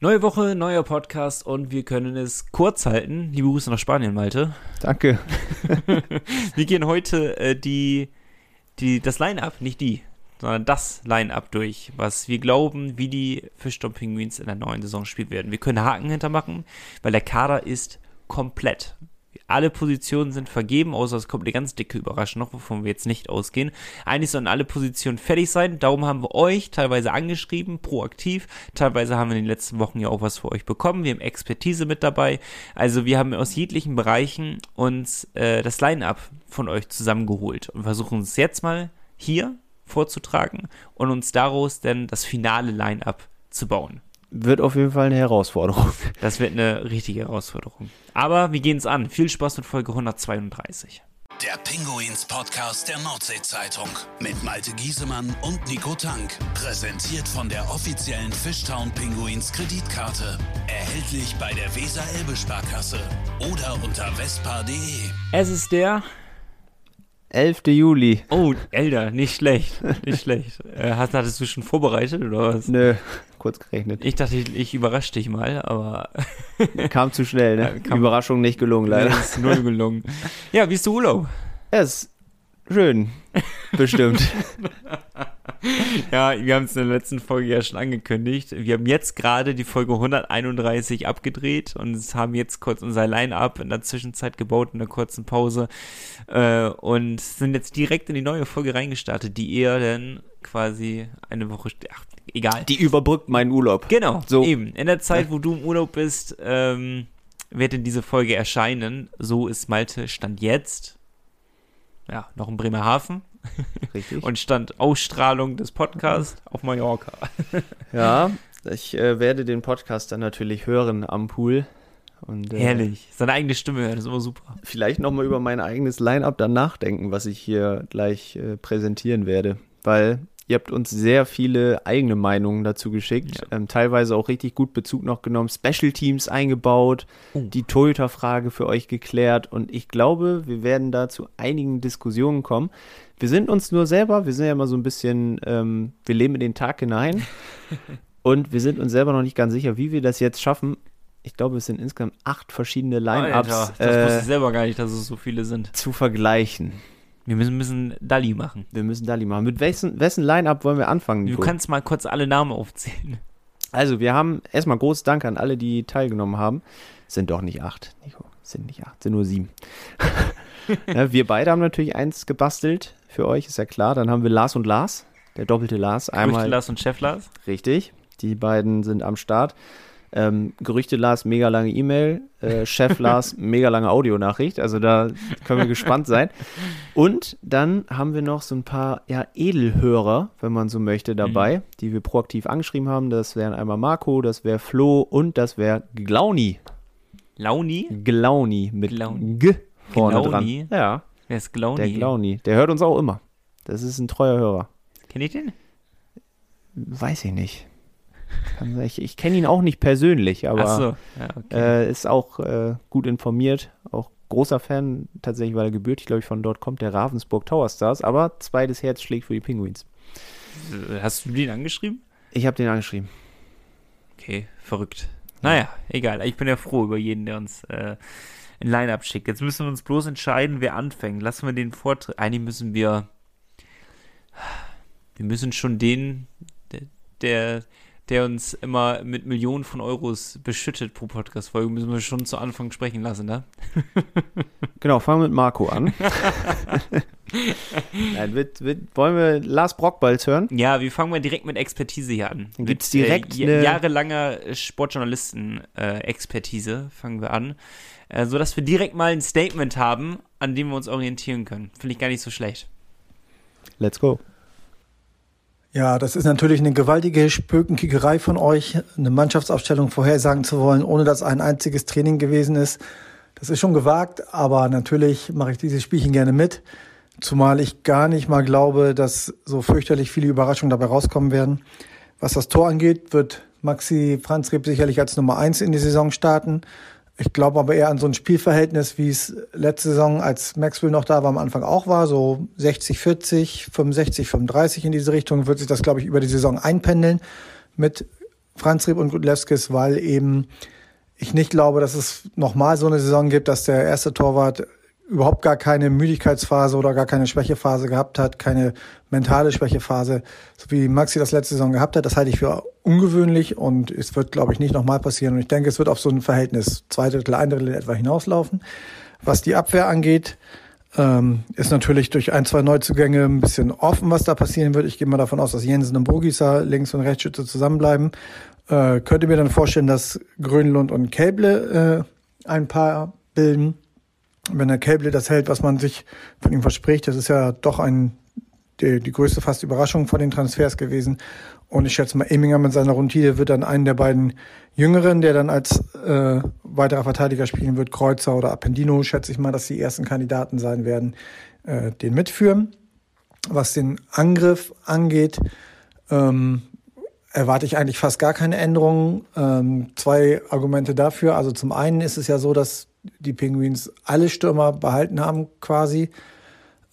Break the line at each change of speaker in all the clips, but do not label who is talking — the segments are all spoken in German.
Neue Woche, neuer Podcast und wir können es kurz halten. Liebe Grüße nach Spanien, Malte.
Danke.
wir gehen heute äh, die, die, das Line-Up, nicht die, sondern das Line-Up durch, was wir glauben, wie die Fischdom Penguins in der neuen Saison spielen werden. Wir können Haken hintermachen, weil der Kader ist komplett. Alle Positionen sind vergeben, außer es kommt eine ganz dicke Überraschung noch, wovon wir jetzt nicht ausgehen. Eigentlich sollen alle Positionen fertig sein. Darum haben wir euch teilweise angeschrieben, proaktiv. Teilweise haben wir in den letzten Wochen ja auch was für euch bekommen. Wir haben Expertise mit dabei. Also wir haben aus jeglichen Bereichen uns äh, das Line-up von euch zusammengeholt und versuchen es jetzt mal hier vorzutragen und uns daraus dann das finale Line-up zu bauen.
Wird auf jeden Fall eine Herausforderung.
Das wird eine richtige Herausforderung. Aber wir gehen es an. Viel Spaß mit Folge 132.
Der Pinguins Podcast der Nordsee-Zeitung mit Malte Giesemann und Nico Tank. Präsentiert von der offiziellen Fishtown Pinguins Kreditkarte. Erhältlich bei der Weser-Elbe-Sparkasse oder unter vespa.de.
Es ist der
11. Juli.
Oh, Elder, nicht schlecht. Nicht schlecht. Äh, hast, hattest du schon vorbereitet oder was?
Nö, kurz gerechnet.
Ich dachte, ich, ich überrasche dich mal, aber.
Kam zu schnell, ne?
Ja,
Überraschung nicht gelungen, leider.
Nee, ist null gelungen. Ja, wie ist der Urlaub?
Ja, ist schön. Bestimmt.
Ja, wir haben es in der letzten Folge ja schon angekündigt. Wir haben jetzt gerade die Folge 131 abgedreht und haben jetzt kurz unser Line-Up in der Zwischenzeit gebaut, in einer kurzen Pause. Äh, und sind jetzt direkt in die neue Folge reingestartet, die eher dann quasi eine Woche. Ach, egal.
Die überbrückt meinen Urlaub.
Genau,
So.
eben. In der Zeit, wo du im Urlaub bist, ähm, wird in diese Folge erscheinen. So ist Malte Stand jetzt. Ja, noch in Bremerhaven.
Richtig.
Und Stand Ausstrahlung des Podcasts auf Mallorca.
ja, ich äh, werde den Podcast dann natürlich hören am Pool. Und, äh,
Herrlich. Seine eigene Stimme hören, das ist immer super.
Vielleicht nochmal über mein eigenes Line-Up dann nachdenken, was ich hier gleich äh, präsentieren werde. Weil ihr habt uns sehr viele eigene Meinungen dazu geschickt.
Ja.
Ähm, teilweise auch richtig gut Bezug noch genommen. Special Teams eingebaut.
Oh.
Die Torhüter-Frage für euch geklärt. Und ich glaube, wir werden da zu einigen Diskussionen kommen. Wir sind uns nur selber, wir sind ja immer so ein bisschen, ähm, wir leben in den Tag hinein. und wir sind uns selber noch nicht ganz sicher, wie wir das jetzt schaffen. Ich glaube, es sind insgesamt acht verschiedene Line-Ups
Alter, das wusste
äh,
ich selber gar nicht, dass es so viele sind.
zu vergleichen.
Wir müssen, müssen Dalli machen.
Wir müssen Dali machen. Mit wessen, wessen Line-Up wollen wir anfangen?
Du
Nico?
kannst mal kurz alle Namen aufzählen.
also, wir haben erstmal großes Dank an alle, die teilgenommen haben. Es sind doch nicht acht, Nico. Es sind nicht acht, es sind nur sieben. ja, wir beide haben natürlich eins gebastelt. Für euch ist ja klar. Dann haben wir Lars und Lars, der doppelte Lars. Einmal
Gerüchte Lars und Chef Lars.
Richtig. Die beiden sind am Start. Ähm, Gerüchte Lars, mega lange E-Mail. Äh, Chef Lars, mega lange Audionachricht. Also da können wir gespannt sein. Und dann haben wir noch so ein paar ja, Edelhörer, wenn man so möchte, dabei, die wir proaktiv angeschrieben haben. Das wären einmal Marco, das wäre Flo und das wäre Glauni.
Launi?
Glauni mit
Glauni.
G vorne
Glauni?
dran. Ja,
Wer ist Glauni?
der Glauni. Der hört uns auch immer. Das ist ein treuer Hörer.
Kenn ich den?
Weiß ich nicht. Ich, ich kenne ihn auch nicht persönlich, aber
so. Ja, okay.
äh, ist auch äh, gut informiert. Auch großer Fan, tatsächlich, weil er gebürtig, glaube ich, von dort kommt, der Ravensburg Tower Stars. Aber zweites Herz schlägt für die Penguins.
Äh, Hast du den angeschrieben?
Ich habe den angeschrieben.
Okay, verrückt. Naja, egal. Ich bin ja froh über jeden, der uns äh, ein Line-Up schickt. Jetzt müssen wir uns bloß entscheiden, wer anfängt. Lassen wir den Vortritt. Eigentlich müssen wir. Wir müssen schon den, der, der, der uns immer mit Millionen von Euros beschüttet pro Podcast-Folge, müssen wir schon zu Anfang sprechen lassen, ne?
Genau, fangen wir mit Marco an. Nein, wird, wird, wollen wir Lars Brockbalz hören?
Ja, wir fangen mal direkt mit Expertise hier an.
Dann gibt's
Mit,
direkt
äh,
eine-
jahrelanger Sportjournalisten-Expertise fangen wir an, äh, sodass wir direkt mal ein Statement haben, an dem wir uns orientieren können. Finde ich gar nicht so schlecht.
Let's go.
Ja, das ist natürlich eine gewaltige Spökenkickerei von euch, eine Mannschaftsaufstellung vorhersagen zu wollen, ohne dass ein einziges Training gewesen ist. Das ist schon gewagt, aber natürlich mache ich dieses Spielchen gerne mit. Zumal ich gar nicht mal glaube, dass so fürchterlich viele Überraschungen dabei rauskommen werden. Was das Tor angeht, wird Maxi Franzreb sicherlich als Nummer eins in die Saison starten. Ich glaube aber eher an so ein Spielverhältnis, wie es letzte Saison, als Maxwell noch da war, am Anfang auch war, so 60, 40, 65, 35 in diese Richtung, wird sich das, glaube ich, über die Saison einpendeln mit Franz Rieb und Gudlewskis, weil eben ich nicht glaube, dass es nochmal so eine Saison gibt, dass der erste Torwart überhaupt gar keine Müdigkeitsphase oder gar keine Schwächephase gehabt hat, keine mentale Schwächephase, so wie Maxi das letzte Saison gehabt hat. Das halte ich für ungewöhnlich und es wird, glaube ich, nicht nochmal passieren. Und ich denke, es wird auf so ein Verhältnis zwei Drittel, ein Drittel etwa hinauslaufen. Was die Abwehr angeht, ähm, ist natürlich durch ein, zwei Neuzugänge ein bisschen offen, was da passieren wird. Ich gehe mal davon aus, dass Jensen und Bogiser links und Rechtsschütze zusammenbleiben. Äh, könnte mir dann vorstellen, dass Grönlund und Käble äh, ein paar bilden wenn der Cable das hält, was man sich von ihm verspricht, das ist ja doch ein, die, die größte fast Überraschung von den Transfers gewesen. Und ich schätze mal, Eminger mit seiner Rundtide wird dann einen der beiden Jüngeren, der dann als äh, weiterer Verteidiger spielen wird, Kreuzer oder Appendino, schätze ich mal, dass die ersten Kandidaten sein werden, äh, den mitführen. Was den Angriff angeht, ähm, erwarte ich eigentlich fast gar keine Änderungen. Ähm, zwei Argumente dafür. Also zum einen ist es ja so, dass die Penguins alle Stürmer behalten haben quasi.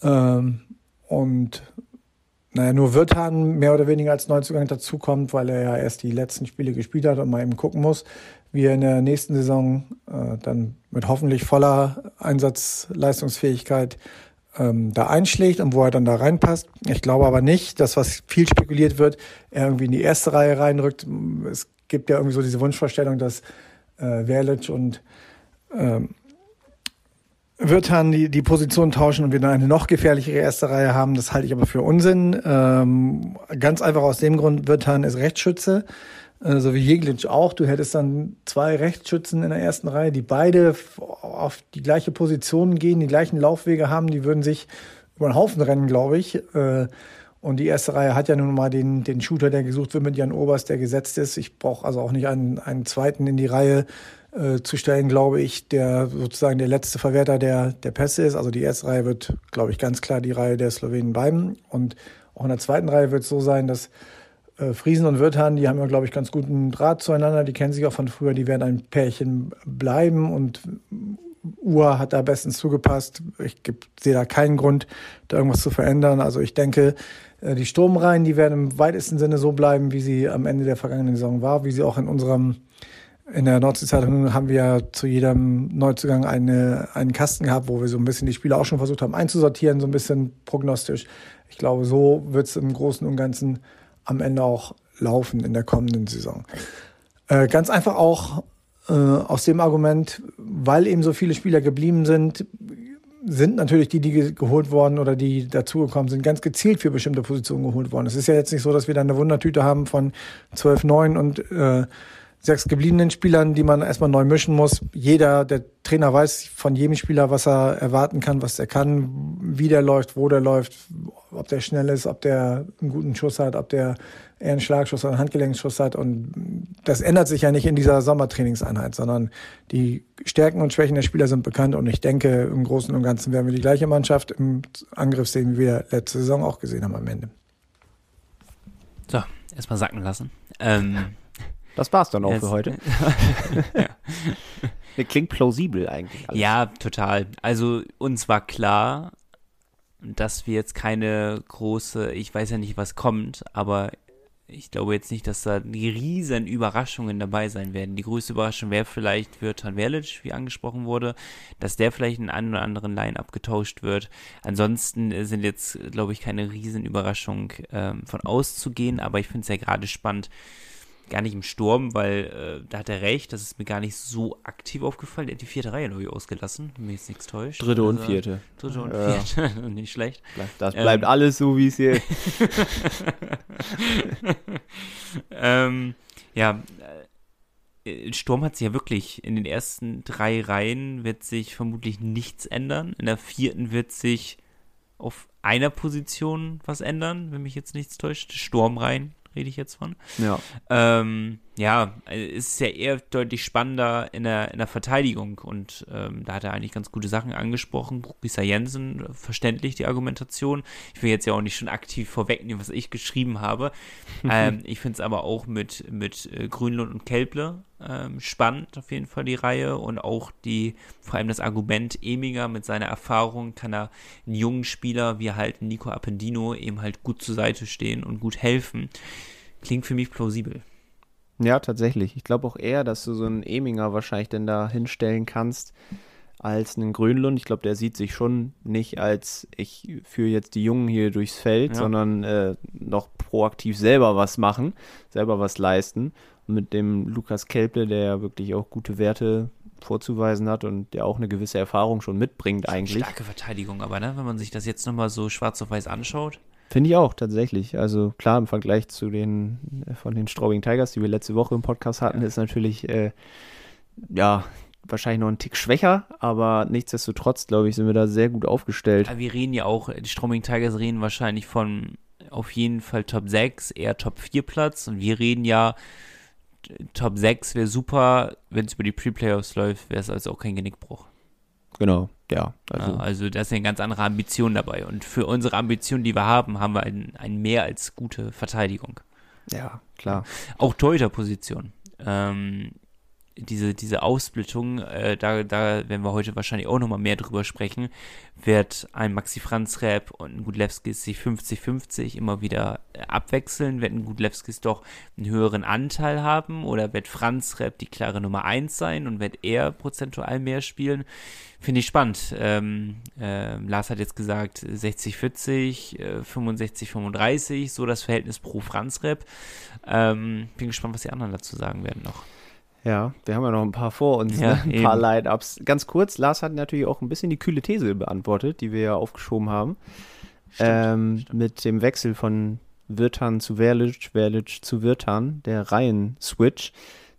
Ähm, und naja, nur Wirtan mehr oder weniger als Neuzugang dazukommt, weil er ja erst die letzten Spiele gespielt hat und mal eben gucken muss, wie er in der nächsten Saison äh, dann mit hoffentlich voller Einsatzleistungsfähigkeit ähm, da einschlägt und wo er dann da reinpasst. Ich glaube aber nicht, dass was viel spekuliert wird, er irgendwie in die erste Reihe reinrückt. Es gibt ja irgendwie so diese Wunschvorstellung, dass äh, Verlic und ähm, wird dann die, die Position tauschen und wir dann eine noch gefährlichere erste Reihe haben. Das halte ich aber für Unsinn. Ähm, ganz einfach aus dem Grund, Wirtan ist Rechtsschütze, äh, so wie Jeglic auch. Du hättest dann zwei Rechtsschützen in der ersten Reihe, die beide auf die gleiche Position gehen, die gleichen Laufwege haben. Die würden sich über den Haufen rennen, glaube ich. Äh, und die erste Reihe hat ja nun mal den, den Shooter, der gesucht wird mit Jan Oberst, der gesetzt ist. Ich brauche also auch nicht einen, einen zweiten in die Reihe äh, zu stellen, glaube ich, der sozusagen der letzte Verwerter der, der Pässe ist. Also die erste Reihe wird, glaube ich, ganz klar die Reihe der Slowenen bleiben. Und auch in der zweiten Reihe wird es so sein, dass äh, Friesen und Wirtan, die haben ja, glaube ich, ganz guten Draht zueinander. Die kennen sich auch von früher. Die werden ein Pärchen bleiben und Uhr hat da bestens zugepasst. Ich sehe da keinen Grund, da irgendwas zu verändern. Also ich denke, äh, die Sturmreihen, die werden im weitesten Sinne so bleiben, wie sie am Ende der vergangenen Saison war, wie sie auch in unserem in der Nordsee-Zeitung haben wir zu jedem Neuzugang eine, einen Kasten gehabt, wo wir so ein bisschen die Spieler auch schon versucht haben einzusortieren, so ein bisschen prognostisch. Ich glaube, so wird es im Großen und Ganzen am Ende auch laufen in der kommenden Saison. Äh, ganz einfach auch äh, aus dem Argument, weil eben so viele Spieler geblieben sind, sind natürlich die, die geholt worden oder die dazugekommen sind, ganz gezielt für bestimmte Positionen geholt worden. Es ist ja jetzt nicht so, dass wir da eine Wundertüte haben von 12, 9 und äh, sechs gebliebenen Spielern, die man erstmal neu mischen muss. Jeder, der Trainer weiß von jedem Spieler, was er erwarten kann, was er kann, wie der läuft, wo der läuft, ob der schnell ist, ob der einen guten Schuss hat, ob der eher einen Schlagschuss oder einen Handgelenkschuss hat. Und das ändert sich ja nicht in dieser Sommertrainingseinheit, sondern die Stärken und Schwächen der Spieler sind bekannt. Und ich denke, im Großen und Ganzen werden wir die gleiche Mannschaft im Angriff sehen, wie wir letzte Saison auch gesehen haben am Ende.
So, erstmal sacken lassen. Ähm,
das war's dann auch Jetzt, für heute. ja. Klingt plausibel eigentlich.
Alles. Ja, total. Also uns war klar, dass wir jetzt keine große, ich weiß ja nicht, was kommt, aber ich glaube jetzt nicht, dass da die riesen Überraschungen dabei sein werden. Die größte Überraschung wäre vielleicht Virtan Verlic, wie angesprochen wurde, dass der vielleicht in einen oder anderen Line-Up getauscht wird. Ansonsten sind jetzt, glaube ich, keine riesen Überraschungen ähm, von auszugehen, aber ich finde es ja gerade spannend, gar nicht im Sturm, weil äh, da hat er recht, das ist mir gar nicht so aktiv aufgefallen. Er hat die vierte Reihe, glaube ich, ausgelassen, wenn mich jetzt nichts täuscht.
Dritte also, und vierte.
Dritte und ja. vierte, nicht schlecht.
Das bleibt ähm, alles so, wie es hier
ähm, ja, äh, Sturm hat sich ja wirklich in den ersten drei Reihen wird sich vermutlich nichts ändern. In der vierten wird sich auf einer Position was ändern, wenn mich jetzt nichts täuscht. Sturmreihen rede ich jetzt von.
Ja.
Ähm, ja, es ist ja eher deutlich spannender in der, in der Verteidigung und ähm, da hat er eigentlich ganz gute Sachen angesprochen. Risa Jensen, verständlich die Argumentation. Ich will jetzt ja auch nicht schon aktiv vorwegnehmen, was ich geschrieben habe. ähm, ich finde es aber auch mit, mit äh, Grünlund und Kelble ähm, spannend, auf jeden Fall die Reihe und auch die, vor allem das Argument Eminger mit seiner Erfahrung kann er einen jungen Spieler wie halt Nico Appendino eben halt gut zur Seite stehen und gut helfen. Klingt für mich plausibel.
Ja, tatsächlich. Ich glaube auch eher, dass du so einen Eminger wahrscheinlich denn da hinstellen kannst als einen Grönlund. Ich glaube, der sieht sich schon nicht als ich führe jetzt die Jungen hier durchs Feld,
Ja.
sondern äh, noch proaktiv selber was machen, selber was leisten. Und mit dem Lukas Kelple, der ja wirklich auch gute Werte vorzuweisen hat und der auch eine gewisse Erfahrung schon mitbringt eigentlich.
Starke Verteidigung, aber ne, wenn man sich das jetzt nochmal so schwarz auf weiß anschaut.
Finde ich auch, tatsächlich. Also klar, im Vergleich zu den äh, von den Straubing Tigers, die wir letzte Woche im Podcast hatten, ist natürlich äh, ja wahrscheinlich noch ein Tick schwächer, aber nichtsdestotrotz, glaube ich, sind wir da sehr gut aufgestellt.
Aber wir reden ja auch, die Stroming Tigers reden wahrscheinlich von auf jeden Fall Top 6, eher Top 4 Platz. Und wir reden ja, Top 6 wäre super, wenn es über die Pre-Playoffs läuft, wäre es also auch kein Genickbruch.
Genau, ja.
Also,
Also,
also da ist eine ganz andere Ambition dabei. Und für unsere Ambition, die wir haben, haben wir ein, ein mehr als gute Verteidigung.
ja, klar.
Auch Torhüterposition. Ähm, diese, diese Aufsplittung, äh, da, da werden wir heute wahrscheinlich auch nochmal mehr drüber sprechen, wird ein Maxi Franz Rap und ein Gudlewskis sich 50-50 immer wieder äh, abwechseln? Wird ein Gudlewskis doch einen höheren Anteil haben oder wird Franz Rap die klare Nummer 1 sein und wird er prozentual mehr spielen? Finde ich spannend. Ähm, äh, Lars hat jetzt gesagt 60-40, äh, 65-35, so das Verhältnis pro Franz Rap. Ähm, bin gespannt, was die anderen dazu sagen werden noch.
Ja, wir haben ja noch ein paar vor uns,
Ja,
ne? ein
eben.
paar Line-Ups. Ganz kurz, Lars hat natürlich auch ein bisschen die kühle These beantwortet, die wir ja aufgeschoben haben. ähm, Mit dem Wechsel von Wirtan zu Verlic, Verlic zu Wirtan, der Reihen-Switch,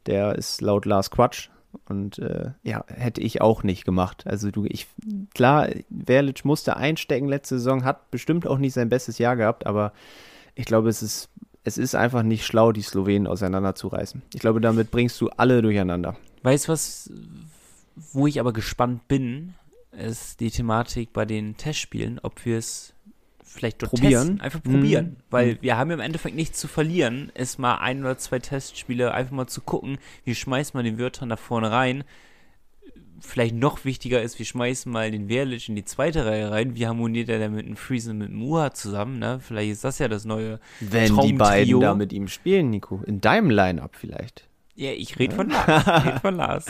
der ist laut Lars Quatsch. Und äh, ja, hätte ich auch nicht gemacht. Also du, ich, klar, Verlic musste einstecken letzte Saison, hat bestimmt auch nicht sein bestes Jahr gehabt, aber ich glaube, es ist, es ist einfach nicht schlau, die Slowenen auseinanderzureißen. Ich glaube, damit bringst du alle durcheinander.
Weißt du was, wo ich aber gespannt bin, ist die Thematik bei den Testspielen, ob wir es vielleicht dort
Probieren.
testen, einfach probieren,
Mhm.
weil wir haben ja im Endeffekt nichts zu verlieren, ist mal ein oder zwei Testspiele einfach mal zu gucken, wie schmeißt man den Wörtern da vorne rein. Vielleicht noch wichtiger ist, wir schmeißen mal den Wehrlich in die zweite Reihe rein. Wie harmoniert er denn mit dem Friesen und mit dem Muha zusammen? Ne? Vielleicht ist das ja das neue
Wenn die beiden da mit ihm spielen, Nico. In deinem Line-Up vielleicht.
Ja, ich rede von Lars. Ich rede von Lars.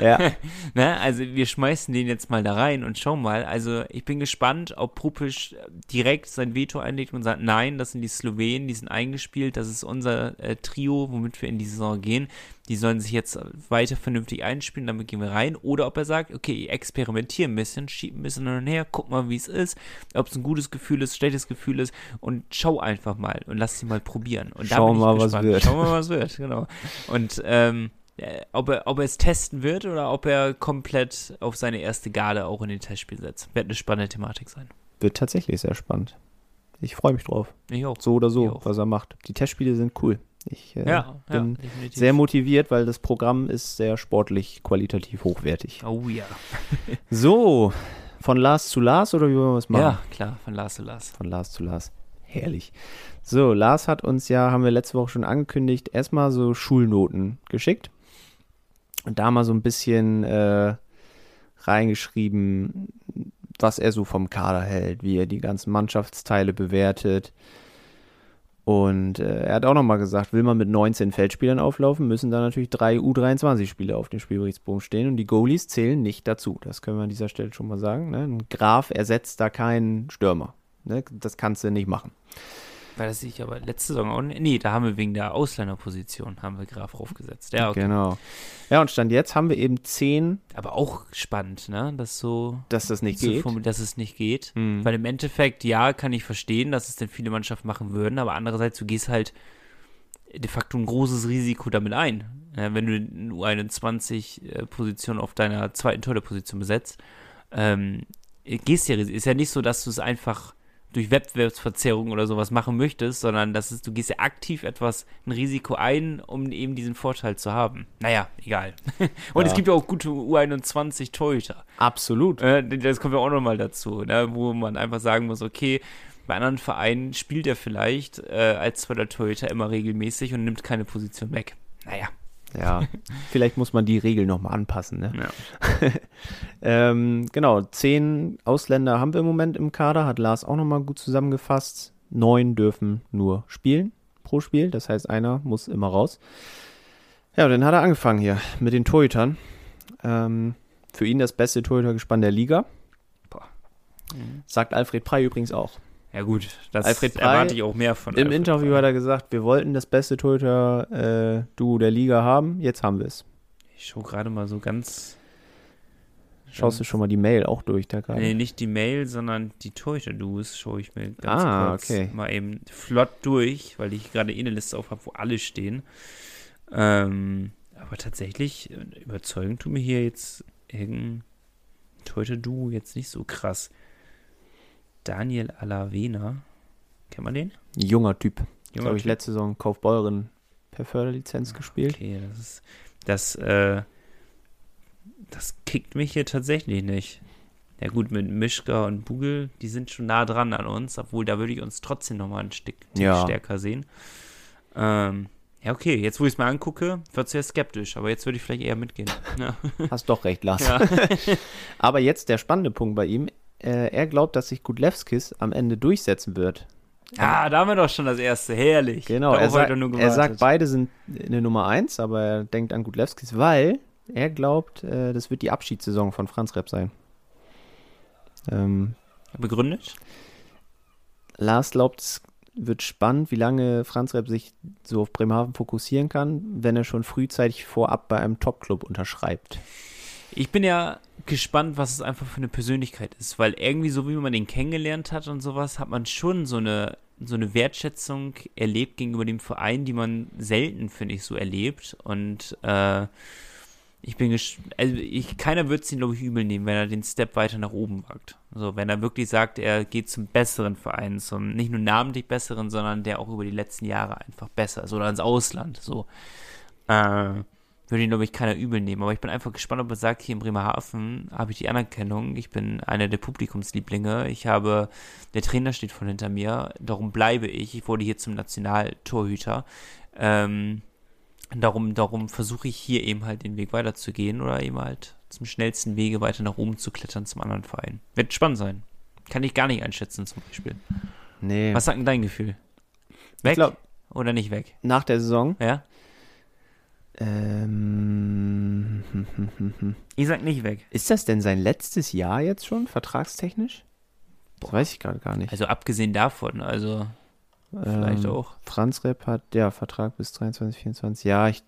Ja.
Ne, also wir schmeißen den jetzt mal da rein und schauen mal. Also ich bin gespannt, ob Pupisch direkt sein Veto einlegt und sagt, nein, das sind die Slowenen, die sind eingespielt, das ist unser äh, Trio, womit wir in die Saison gehen. Die sollen sich jetzt weiter vernünftig einspielen, damit gehen wir rein. Oder ob er sagt, okay, ich experimentiere ein bisschen, schieb ein bisschen hin und her, guck mal, wie es ist, ob es ein gutes Gefühl ist, schlechtes Gefühl ist und schau einfach mal und lass sie mal probieren. Und da
Schauen
bin ich
mal, was wird.
Schauen wir mal, was wird, genau. Und ähm, äh, ob, er, ob er es testen wird oder ob er komplett auf seine erste Garde auch in den Testspiel setzt. Wird eine spannende Thematik sein.
Wird tatsächlich sehr spannend. Ich freue mich drauf.
Ich auch.
So oder so, was er macht. Die Testspiele sind cool. Ich äh,
ja,
bin
ja,
sehr motiviert, weil das Programm ist sehr sportlich, qualitativ hochwertig.
Oh ja.
So, von Lars zu Lars oder wie wollen wir es machen?
Ja, klar, von Lars zu Lars.
Von Lars zu Lars. Herrlich. So, Lars hat uns ja, haben wir letzte Woche schon angekündigt, erstmal so Schulnoten geschickt. Und da mal so ein bisschen äh, reingeschrieben, was er so vom Kader hält, wie er die ganzen Mannschaftsteile bewertet. Und äh, er hat auch nochmal gesagt, will man mit 19 Feldspielern auflaufen, müssen da natürlich drei U23-Spieler auf dem Spielberichtsbogen stehen und die Goalies zählen nicht dazu. Das können wir an dieser Stelle schon mal sagen. Ne? Ein Graf ersetzt da keinen Stürmer. Ne? Das kannst du nicht machen.
Weil das ich aber letzte Saison auch nicht. Nee, da haben wir wegen der Ausländerposition haben wir Graf draufgesetzt. Ja, okay.
Genau. Ja, und Stand jetzt haben wir eben 10,
Aber auch spannend, ne? Dass so.
dass das nicht
so
geht.
formu- dass es nicht geht.
Mhm.
Weil im Endeffekt, ja, kann ich verstehen, dass es denn viele Mannschaften machen würden, aber andererseits, du gehst halt de facto ein großes Risiko damit ein. Ja, wenn du eine U21-Position auf deiner zweiten Torhüterposition besetzt, ähm, gehst ja, ist ja nicht so, dass du es einfach durch Wettbewerbsverzerrung oder sowas machen möchtest, sondern das ist, du gehst ja aktiv etwas ein Risiko ein, um eben diesen Vorteil zu haben. Naja, egal. Und
Ja.
es gibt ja auch gute U21 Torhüter.
Absolut.
Äh, das kommt ja auch nochmal dazu, ne? wo man einfach sagen muss, okay, bei anderen Vereinen spielt er vielleicht äh, als zweiter Torhüter immer regelmäßig und nimmt keine Position weg. Naja,
Ja, vielleicht muss man die Regel nochmal anpassen. Ne?
ja.
Ähm, genau, zehn Ausländer haben wir im Moment im Kader, hat Lars auch nochmal gut zusammengefasst. Neun dürfen nur spielen pro Spiel, das heißt, einer muss immer raus. Ja, dann hat er angefangen hier mit den Torhütern. Ähm, für ihn das beste Torhütergespann der Liga. Sagt Alfred Prey übrigens auch.
Ja gut, das
Alfred Prey
erwarte ich auch mehr von
Im
Alfred
Interview
Prey.
hat er gesagt, wir wollten das beste Torhüter-Duo der Liga haben. Jetzt haben wir es.
Ich schaue gerade mal so ganz...
Schaust du schon mal die Mail auch durch da gerade?
Nee, nicht die Mail, sondern die Torhüter-Duos schaue ich mir ganz
Ah,
kurz
okay.
mal eben flott durch, weil ich gerade eh eine Liste auf habe, wo alle stehen. Ähm, aber tatsächlich, äh, überzeugend tut mir hier jetzt irgendein Torhüter-Duo jetzt nicht so krass. Daniel Alavena, kennt man den?
Junger Typ.
Junger
Glaube ich, letzte Saison Kaufbeuren per Förderlizenz gespielt.
Okay, das ist, das, äh, das kickt mich hier tatsächlich nicht. Ja gut, mit Mischka und Bugel, die sind schon nah dran an uns, obwohl da würde ich uns trotzdem nochmal ein Stück
Ja.
stärker sehen. Ähm, ja, okay, jetzt wo ich es mir angucke, wird es ja skeptisch, aber jetzt würde ich vielleicht eher mitgehen. Ja.
Hast doch recht, Lars.
Ja.
Aber jetzt der spannende Punkt bei ihm. Äh, er glaubt, dass sich Gudlewskis am Ende durchsetzen wird.
ah, da haben wir doch schon das erste, herrlich.
Genau, er, sa er sagt, beide sind eine Nummer eins, aber er denkt an Gudlewskis, weil er glaubt, äh, das wird die Abschiedssaison von Franz Repp sein. Ähm,
Begründet?
Lars glaubt, es wird spannend, wie lange Franz Repp sich so auf Bremerhaven fokussieren kann, wenn er schon frühzeitig vorab bei einem Top-Club unterschreibt.
Ich bin ja gespannt, was es einfach für eine Persönlichkeit ist, weil irgendwie so wie man den kennengelernt hat und sowas, hat man schon so eine so eine Wertschätzung erlebt gegenüber dem Verein, die man selten, finde ich, so erlebt. Und äh, ich bin ges- also ich, keiner wird es ihn, glaube ich, übel nehmen, wenn er den Step weiter nach oben wagt. So, wenn er wirklich sagt, er geht zum besseren Verein, zum nicht nur namentlich besseren, sondern der auch über die letzten Jahre einfach besser ist oder ins Ausland. So. Äh, würde ihn, glaube ich, keiner übel nehmen. Aber ich bin einfach gespannt, ob er sagt, hier in Bremerhaven habe ich die Anerkennung. Ich bin einer der Publikumslieblinge. Ich habe, der Trainer steht von hinter mir. Darum bleibe ich. Ich wurde hier zum Nationaltorhüter. Ähm, darum, darum versuche ich hier eben halt den Weg weiterzugehen oder eben halt zum schnellsten Wege weiter nach oben zu klettern zum anderen Verein. Wird spannend sein. Kann ich gar nicht einschätzen zum Beispiel.
Nee.
Was sagt denn dein Gefühl? Weg
glaub-
oder nicht weg?
Nach der Saison?
Ja?
Ähm, hm, hm, hm, hm.
Ich sag nicht weg.
Ist das denn sein letztes Jahr jetzt schon, vertragstechnisch? Das weiß ich gerade gar nicht.
Also abgesehen davon, also vielleicht
Ähm,
auch.
Franz Repp hat, ja, Vertrag bis 23, 24. Ja, ich,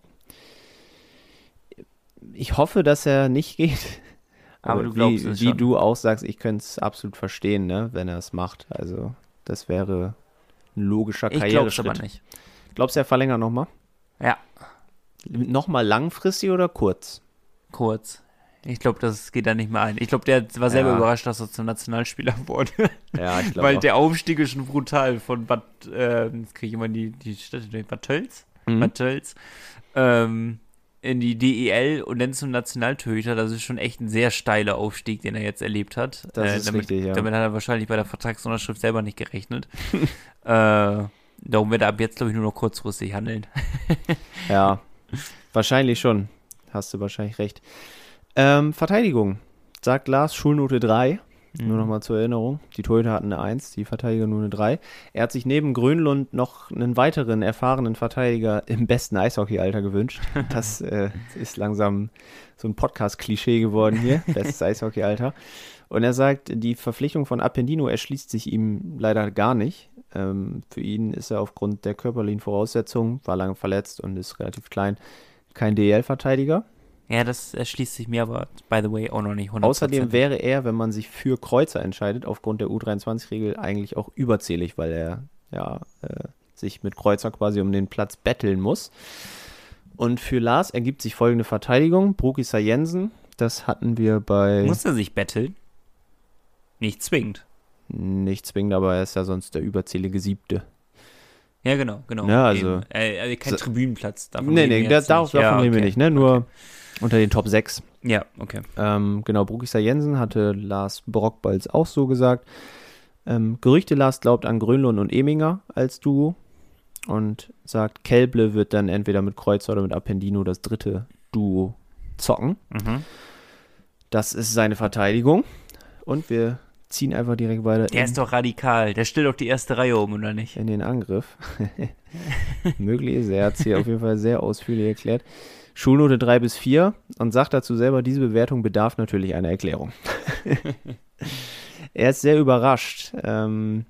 ich hoffe, dass er nicht geht.
Aber du glaubst
wie,
es
Wie
schon.
du auch sagst, ich könnte es absolut verstehen, ne, wenn er es macht. Also, das wäre ein logischer
Ich glaub's
Karriereschritt.
aber nicht.
Glaubst du, er verlängert nochmal?
Ja,
Nochmal langfristig oder kurz?
kurz. Ich glaube, das geht da nicht mehr ein. Ich glaube, der war selber
Ja.
überrascht, dass er zum Nationalspieler wurde.
Ja, ich glaube
Weil
auch.
der Aufstieg ist schon brutal von Bad, äh, jetzt kriege ich immer die, die Städte durch, Bad Tölz?
Mhm.
Bad Tölz. Ähm, in die DEL und dann zum Nationaltorhüter. Das ist schon echt ein sehr steiler Aufstieg, den er jetzt erlebt hat.
Das ist
damit,
richtig, ja.
Damit hat er wahrscheinlich bei der Vertragsunterschrift selber nicht gerechnet. äh, darum wird er ab jetzt, glaube ich, nur noch kurzfristig handeln.
Ja, wahrscheinlich schon. Hast du wahrscheinlich recht. Ähm, Verteidigung. Sagt Lars, Schulnote 3. Nur
Mhm.
nochmal zur Erinnerung. Die Torhüter hatten eine 1, die Verteidiger nur eine 3. Er hat sich neben Grönlund noch einen weiteren erfahrenen Verteidiger im besten Eishockey-Alter gewünscht. Das äh, ist langsam so ein Podcast-Klischee geworden hier. Bestes Eishockey-Alter. Und er sagt, die Verpflichtung von Appendino erschließt sich ihm leider gar nicht. Ähm, für ihn ist er aufgrund der körperlichen Voraussetzungen, war lange verletzt und ist relativ klein, kein DL-Verteidiger.
Ja, das erschließt sich mir aber, by the way, auch noch nicht 100%.
Außerdem wäre er, wenn man sich für Kreuzer entscheidet, aufgrund der U23-Regel eigentlich auch überzählig, weil er ja äh, sich mit Kreuzer quasi um den Platz betteln muss. Und für Lars ergibt sich folgende Verteidigung. Brukisa Jensen, das hatten wir bei
Muss er sich betteln? Nicht zwingend.
Nicht zwingend, aber er ist ja sonst der überzählige Siebte.
Ja, genau, genau.
Ja, also-.
Äh, äh, kein
So-
Tribünenplatz. Davon
nee, nee,
wir
da,
jetzt
darauf, davon
ja,
reden wir
okay.
nicht, ne? Nur unter den Top 6.
Ja, okay.
Ähm, genau, Brukisa Jensen hatte Lars Brockbalz auch so gesagt. Ähm, Gerüchte Lars glaubt an Grönlund und Eminger als Duo und sagt, Kelble wird dann entweder mit Kreuzer oder mit Appendino das dritte Duo zocken.
Mhm.
Das ist seine Verteidigung und wir ziehen einfach direkt weiter
Der ist doch radikal. Der stellt doch die erste Reihe um, oder nicht?
in den Angriff. Möglich ist, er hat es hier auf jeden Fall sehr ausführlich erklärt. Schulnote 3 bis 4 und sagt dazu selber, diese Bewertung bedarf natürlich einer Erklärung. er ist sehr überrascht. Ähm,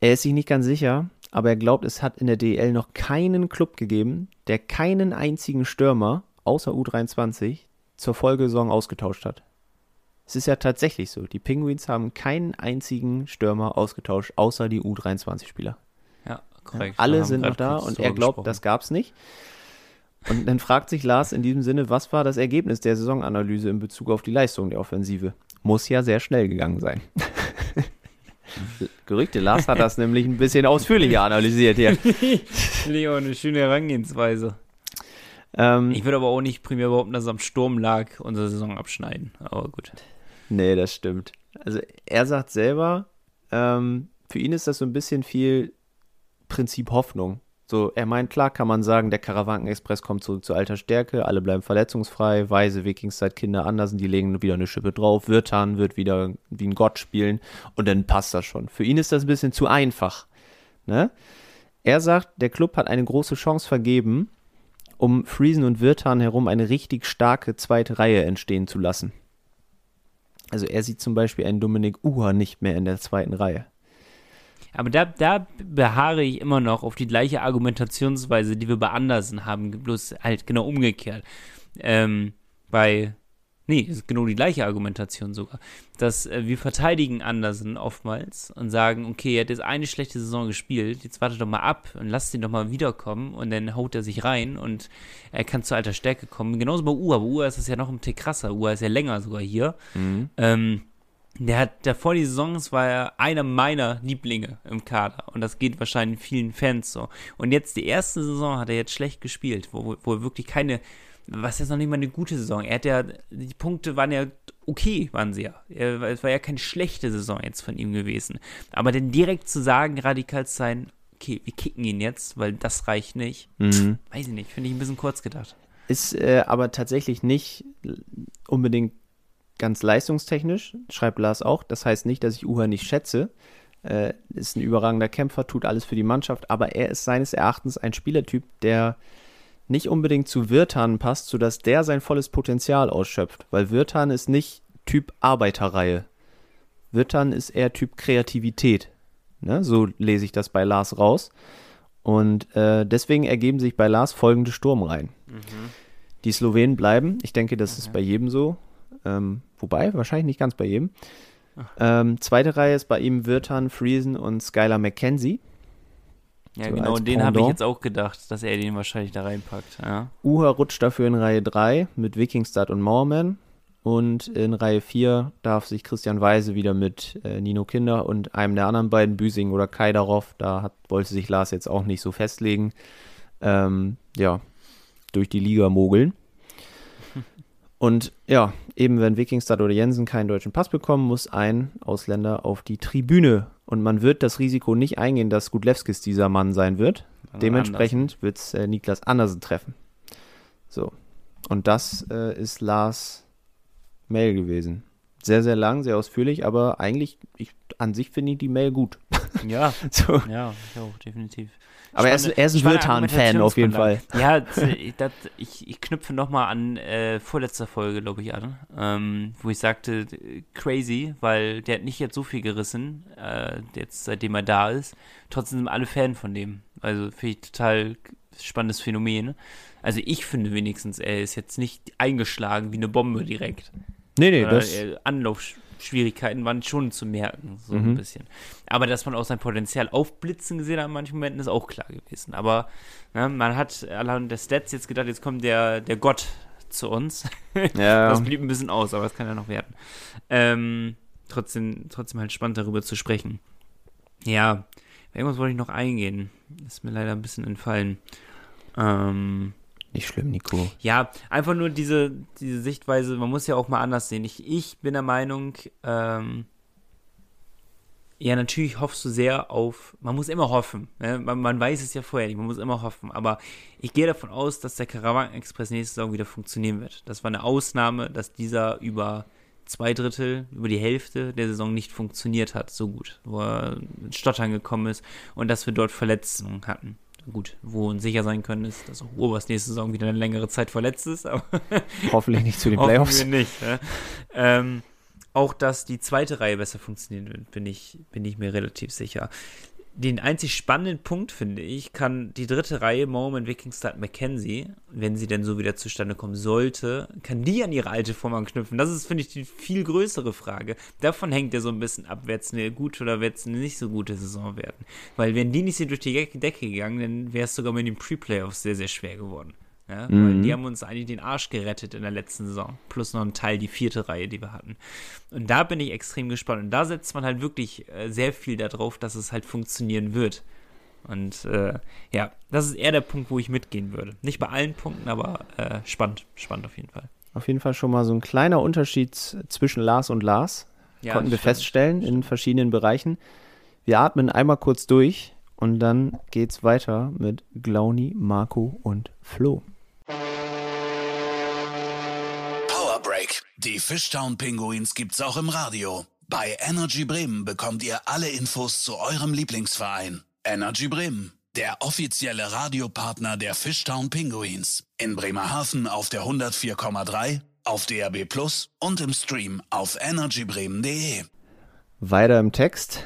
er ist sich nicht ganz sicher, aber er glaubt, es hat in der DL noch keinen Club gegeben, der keinen einzigen Stürmer außer U23 zur Folgesaison ausgetauscht hat. Es ist ja tatsächlich so. Die Penguins haben keinen einzigen Stürmer ausgetauscht, außer die U23-Spieler.
Ja, korrekt.
Alle
Wir haben
sind noch da und er glaubt,
gesprochen.
das gab es nicht. Und dann fragt sich Lars in diesem Sinne, was war das Ergebnis der Saisonanalyse in Bezug auf die Leistung der Offensive? Muss ja sehr schnell gegangen sein. Gerüchte, Lars hat das nämlich ein bisschen ausführlicher analysiert hier.
Auch eine schöne Herangehensweise.
Ähm,
Ich würde aber auch nicht primär behaupten, dass es am Sturm lag, unsere Saison abschneiden. Aber gut.
Nee, das stimmt. Also er sagt selber, ähm, für ihn ist das so ein bisschen viel Prinzip Hoffnung. So, er meint, klar kann man sagen, der Karawanken-Express kommt zurück zu alter Stärke, alle bleiben verletzungsfrei, Weise, Wikingszeit, Kinder, Andersen, die legen wieder eine Schippe drauf, Wirtan wird wieder wie ein Gott spielen und dann passt das schon. Für ihn ist das ein bisschen zu einfach. Ne? Er sagt, der Club hat eine große Chance vergeben, um Friesen und Wirtan herum eine richtig starke zweite Reihe entstehen zu lassen. Also er sieht zum Beispiel einen Dominik Uha nicht mehr in der zweiten Reihe.
Aber da, da beharre ich immer noch auf die gleiche Argumentationsweise, die wir bei Andersen haben, bloß halt genau umgekehrt. Ähm, bei, nee, ist genau die gleiche Argumentation sogar. Dass äh, wir verteidigen Andersen oftmals und sagen, okay, er hat jetzt eine schlechte Saison gespielt, jetzt warte doch mal ab und lass ihn doch mal wiederkommen und dann haut er sich rein und er kann zu alter Stärke kommen. Genauso bei Ua, bei Ua ist es ja noch ein Tick krasser. Ua ist ja länger sogar hier. Ähm, der hat davor die Saisons war er einer meiner Lieblinge im Kader und das geht wahrscheinlich vielen Fans so. Und jetzt die erste Saison hat er jetzt schlecht gespielt, wo, wo er wirklich keine, was ist noch nicht mal eine gute Saison. Er hat ja, die Punkte waren ja okay, waren sie ja. Es war ja keine schlechte Saison jetzt von ihm gewesen. Aber dann direkt zu sagen, radikal zu sein, okay, wir kicken ihn jetzt, weil das reicht nicht,
Mhm.
weiß ich nicht, finde ich ein bisschen kurz gedacht.
Ist äh, aber tatsächlich nicht unbedingt ganz leistungstechnisch, schreibt Lars auch. Das heißt nicht, dass ich Uha nicht schätze. Äh, ist ein überragender Kämpfer, tut alles für die Mannschaft, aber er ist seines Erachtens ein Spielertyp, der nicht unbedingt zu Wirtan passt, sodass der sein volles Potenzial ausschöpft. Weil Wirtan ist nicht Typ Arbeiterreihe. Wirtan ist eher Typ Kreativität. Ne? So lese ich das bei Lars raus. Und äh, deswegen ergeben sich bei Lars folgende Sturmreihen. Die Slowenen bleiben. Ich denke, das ist bei jedem so. Ähm, wobei, wahrscheinlich nicht ganz bei jedem. Ähm, zweite Reihe ist bei ihm Wirtan, Friesen und Skylar McKenzie.
Ja,
So
genau, den habe ich jetzt auch gedacht, dass er den wahrscheinlich da reinpackt. Ja.
Uha rutscht dafür in Reihe 3 mit Wikingstad und Moorman. Und in Reihe 4 darf sich Christian Weise wieder mit äh, Nino Kinder und einem der anderen beiden, Büsing oder Kaidarov, da hat, wollte sich Lars jetzt auch nicht so festlegen, ähm, ja, durch die Liga mogeln. Und ja, eben wenn Wikingstad oder Jensen keinen deutschen Pass bekommen, muss ein Ausländer auf die Tribüne. Und man wird das Risiko nicht eingehen, dass Gudlewskis dieser Mann sein wird.
Also
Dementsprechend wird es äh, Niklas Andersen treffen. So. Und das äh, ist Lars Mail gewesen. Sehr, sehr lang, sehr ausführlich, aber eigentlich, ich, an sich finde ich die Mail gut.
Ja,
So.
ja, ich auch, definitiv.
Aber er ist, er ist ein Wirtan-Fan auf jeden Fall.
Ja, das, ich, ich knüpfe nochmal an äh, vorletzter Folge, glaube ich, an, ähm, wo ich sagte, crazy, weil der hat nicht jetzt so viel gerissen, äh, jetzt seitdem er da ist. Trotzdem sind alle Fan von dem. Also finde ich total spannendes Phänomen. Also ich finde wenigstens, er ist jetzt nicht eingeschlagen wie eine Bombe direkt.
Nee, nee, das,
äh, Anlaufschwierigkeiten waren schon zu merken, so
Mhm.
ein bisschen. Aber dass man auch sein Potenzial aufblitzen gesehen hat in manchen Momenten, ist auch klar gewesen. Aber ne, man hat allein der Stats jetzt gedacht, jetzt kommt der, der Gott zu uns.
ja,
Das blieb ein bisschen aus, aber das kann ja noch werden. Ähm, trotzdem, trotzdem halt spannend darüber zu sprechen. Ja, irgendwas wollte ich noch eingehen. Ist mir leider ein bisschen entfallen. Ähm,
nicht schlimm, Nico.
ja, einfach nur diese, diese Sichtweise, man muss ja auch mal anders sehen. Ich, ich bin der Meinung, ähm, ja, natürlich hoffst du sehr auf, man muss immer hoffen, ne? man, man weiß es ja vorher nicht, man muss immer hoffen, aber ich gehe davon aus, dass der Karawan Express nächste Saison wieder funktionieren wird. Das war eine Ausnahme, dass dieser über zwei Drittel, über die Hälfte der Saison nicht funktioniert hat, so gut, wo er mit Stottern gekommen ist und dass wir dort Verletzungen hatten. Gut, wo uns sicher sein können, ist, dass auch Urbers nächste Saison wieder eine längere Zeit verletzt ist, aber
Hoffentlich nicht zu den Playoffs.
Hoffen wir nicht. Ja. Ähm, auch, dass die zweite Reihe besser funktionieren wird, bin ich, bin ich mir relativ sicher. Den einzig spannenden Punkt, finde ich, kann die dritte Reihe, Moment, Wikingstad, McKenzie, wenn sie denn so wieder zustande kommen sollte, kann die an ihre alte Form anknüpfen? Das ist, finde ich, die viel größere Frage. Davon hängt ja so ein bisschen ab, wird es eine gute oder wird es eine nicht so gute Saison werden. Weil wenn die nicht so durch die Decke gegangen, dann wäre es sogar mit den Pre-Playoffs sehr, sehr schwer geworden. Ja,
Mhm.
Weil die haben uns eigentlich den Arsch gerettet in der letzten Saison. Plus noch ein Teil, die vierte Reihe, die wir hatten. Und da bin ich extrem gespannt. Und da setzt man halt wirklich äh, sehr viel darauf, dass es halt funktionieren wird. Und äh, ja, das ist eher der Punkt, wo ich mitgehen würde. Nicht bei allen Punkten, aber äh, spannend. Spannend auf jeden Fall.
Auf jeden Fall schon mal so ein kleiner Unterschied zwischen Lars und Lars.
Ja,
Konnten wir
stimmt.
feststellen in verschiedenen Bereichen. Wir atmen einmal kurz durch und dann geht's weiter mit Glauni, Marco und Flo.
Power Break. Die Fishtown Pinguins gibt's auch im Radio. Bei Energy Bremen bekommt ihr alle Infos zu eurem Lieblingsverein. Energy Bremen, der offizielle Radiopartner der Fishtown Pinguins. In Bremerhaven auf der 104,3, auf DAB Plus und im Stream auf energybremen.de.
Weiter im Text,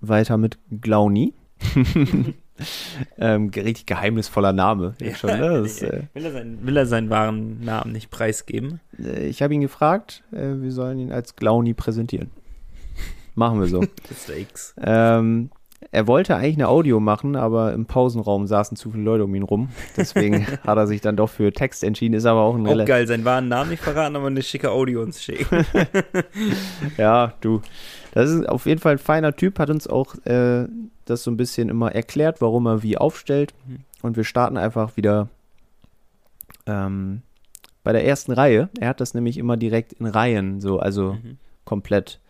weiter mit Glauni. ähm, richtig geheimnisvoller Name. Ja, schon, ne? das, äh,
will, er seinen, will er seinen wahren Namen nicht preisgeben?
äh, ich habe ihn gefragt, äh, wir sollen ihn als Glauni präsentieren. Machen wir so.
Mr. X.
Ähm, er wollte eigentlich eine Audio machen, aber im Pausenraum saßen zu viele Leute um ihn rum. Deswegen hat er sich dann doch für Text entschieden, ist aber auch ein
Auch geil, seinen wahren Namen nicht verraten, aber eine schicke Audio uns schicken.
Ja, du. Das ist auf jeden Fall ein feiner Typ, hat uns auch äh, das so ein bisschen immer erklärt, warum er wie aufstellt.
Mhm.
Und wir starten einfach wieder ähm, bei der ersten Reihe. Er hat das nämlich immer direkt in Reihen, so, also
Mhm.
komplett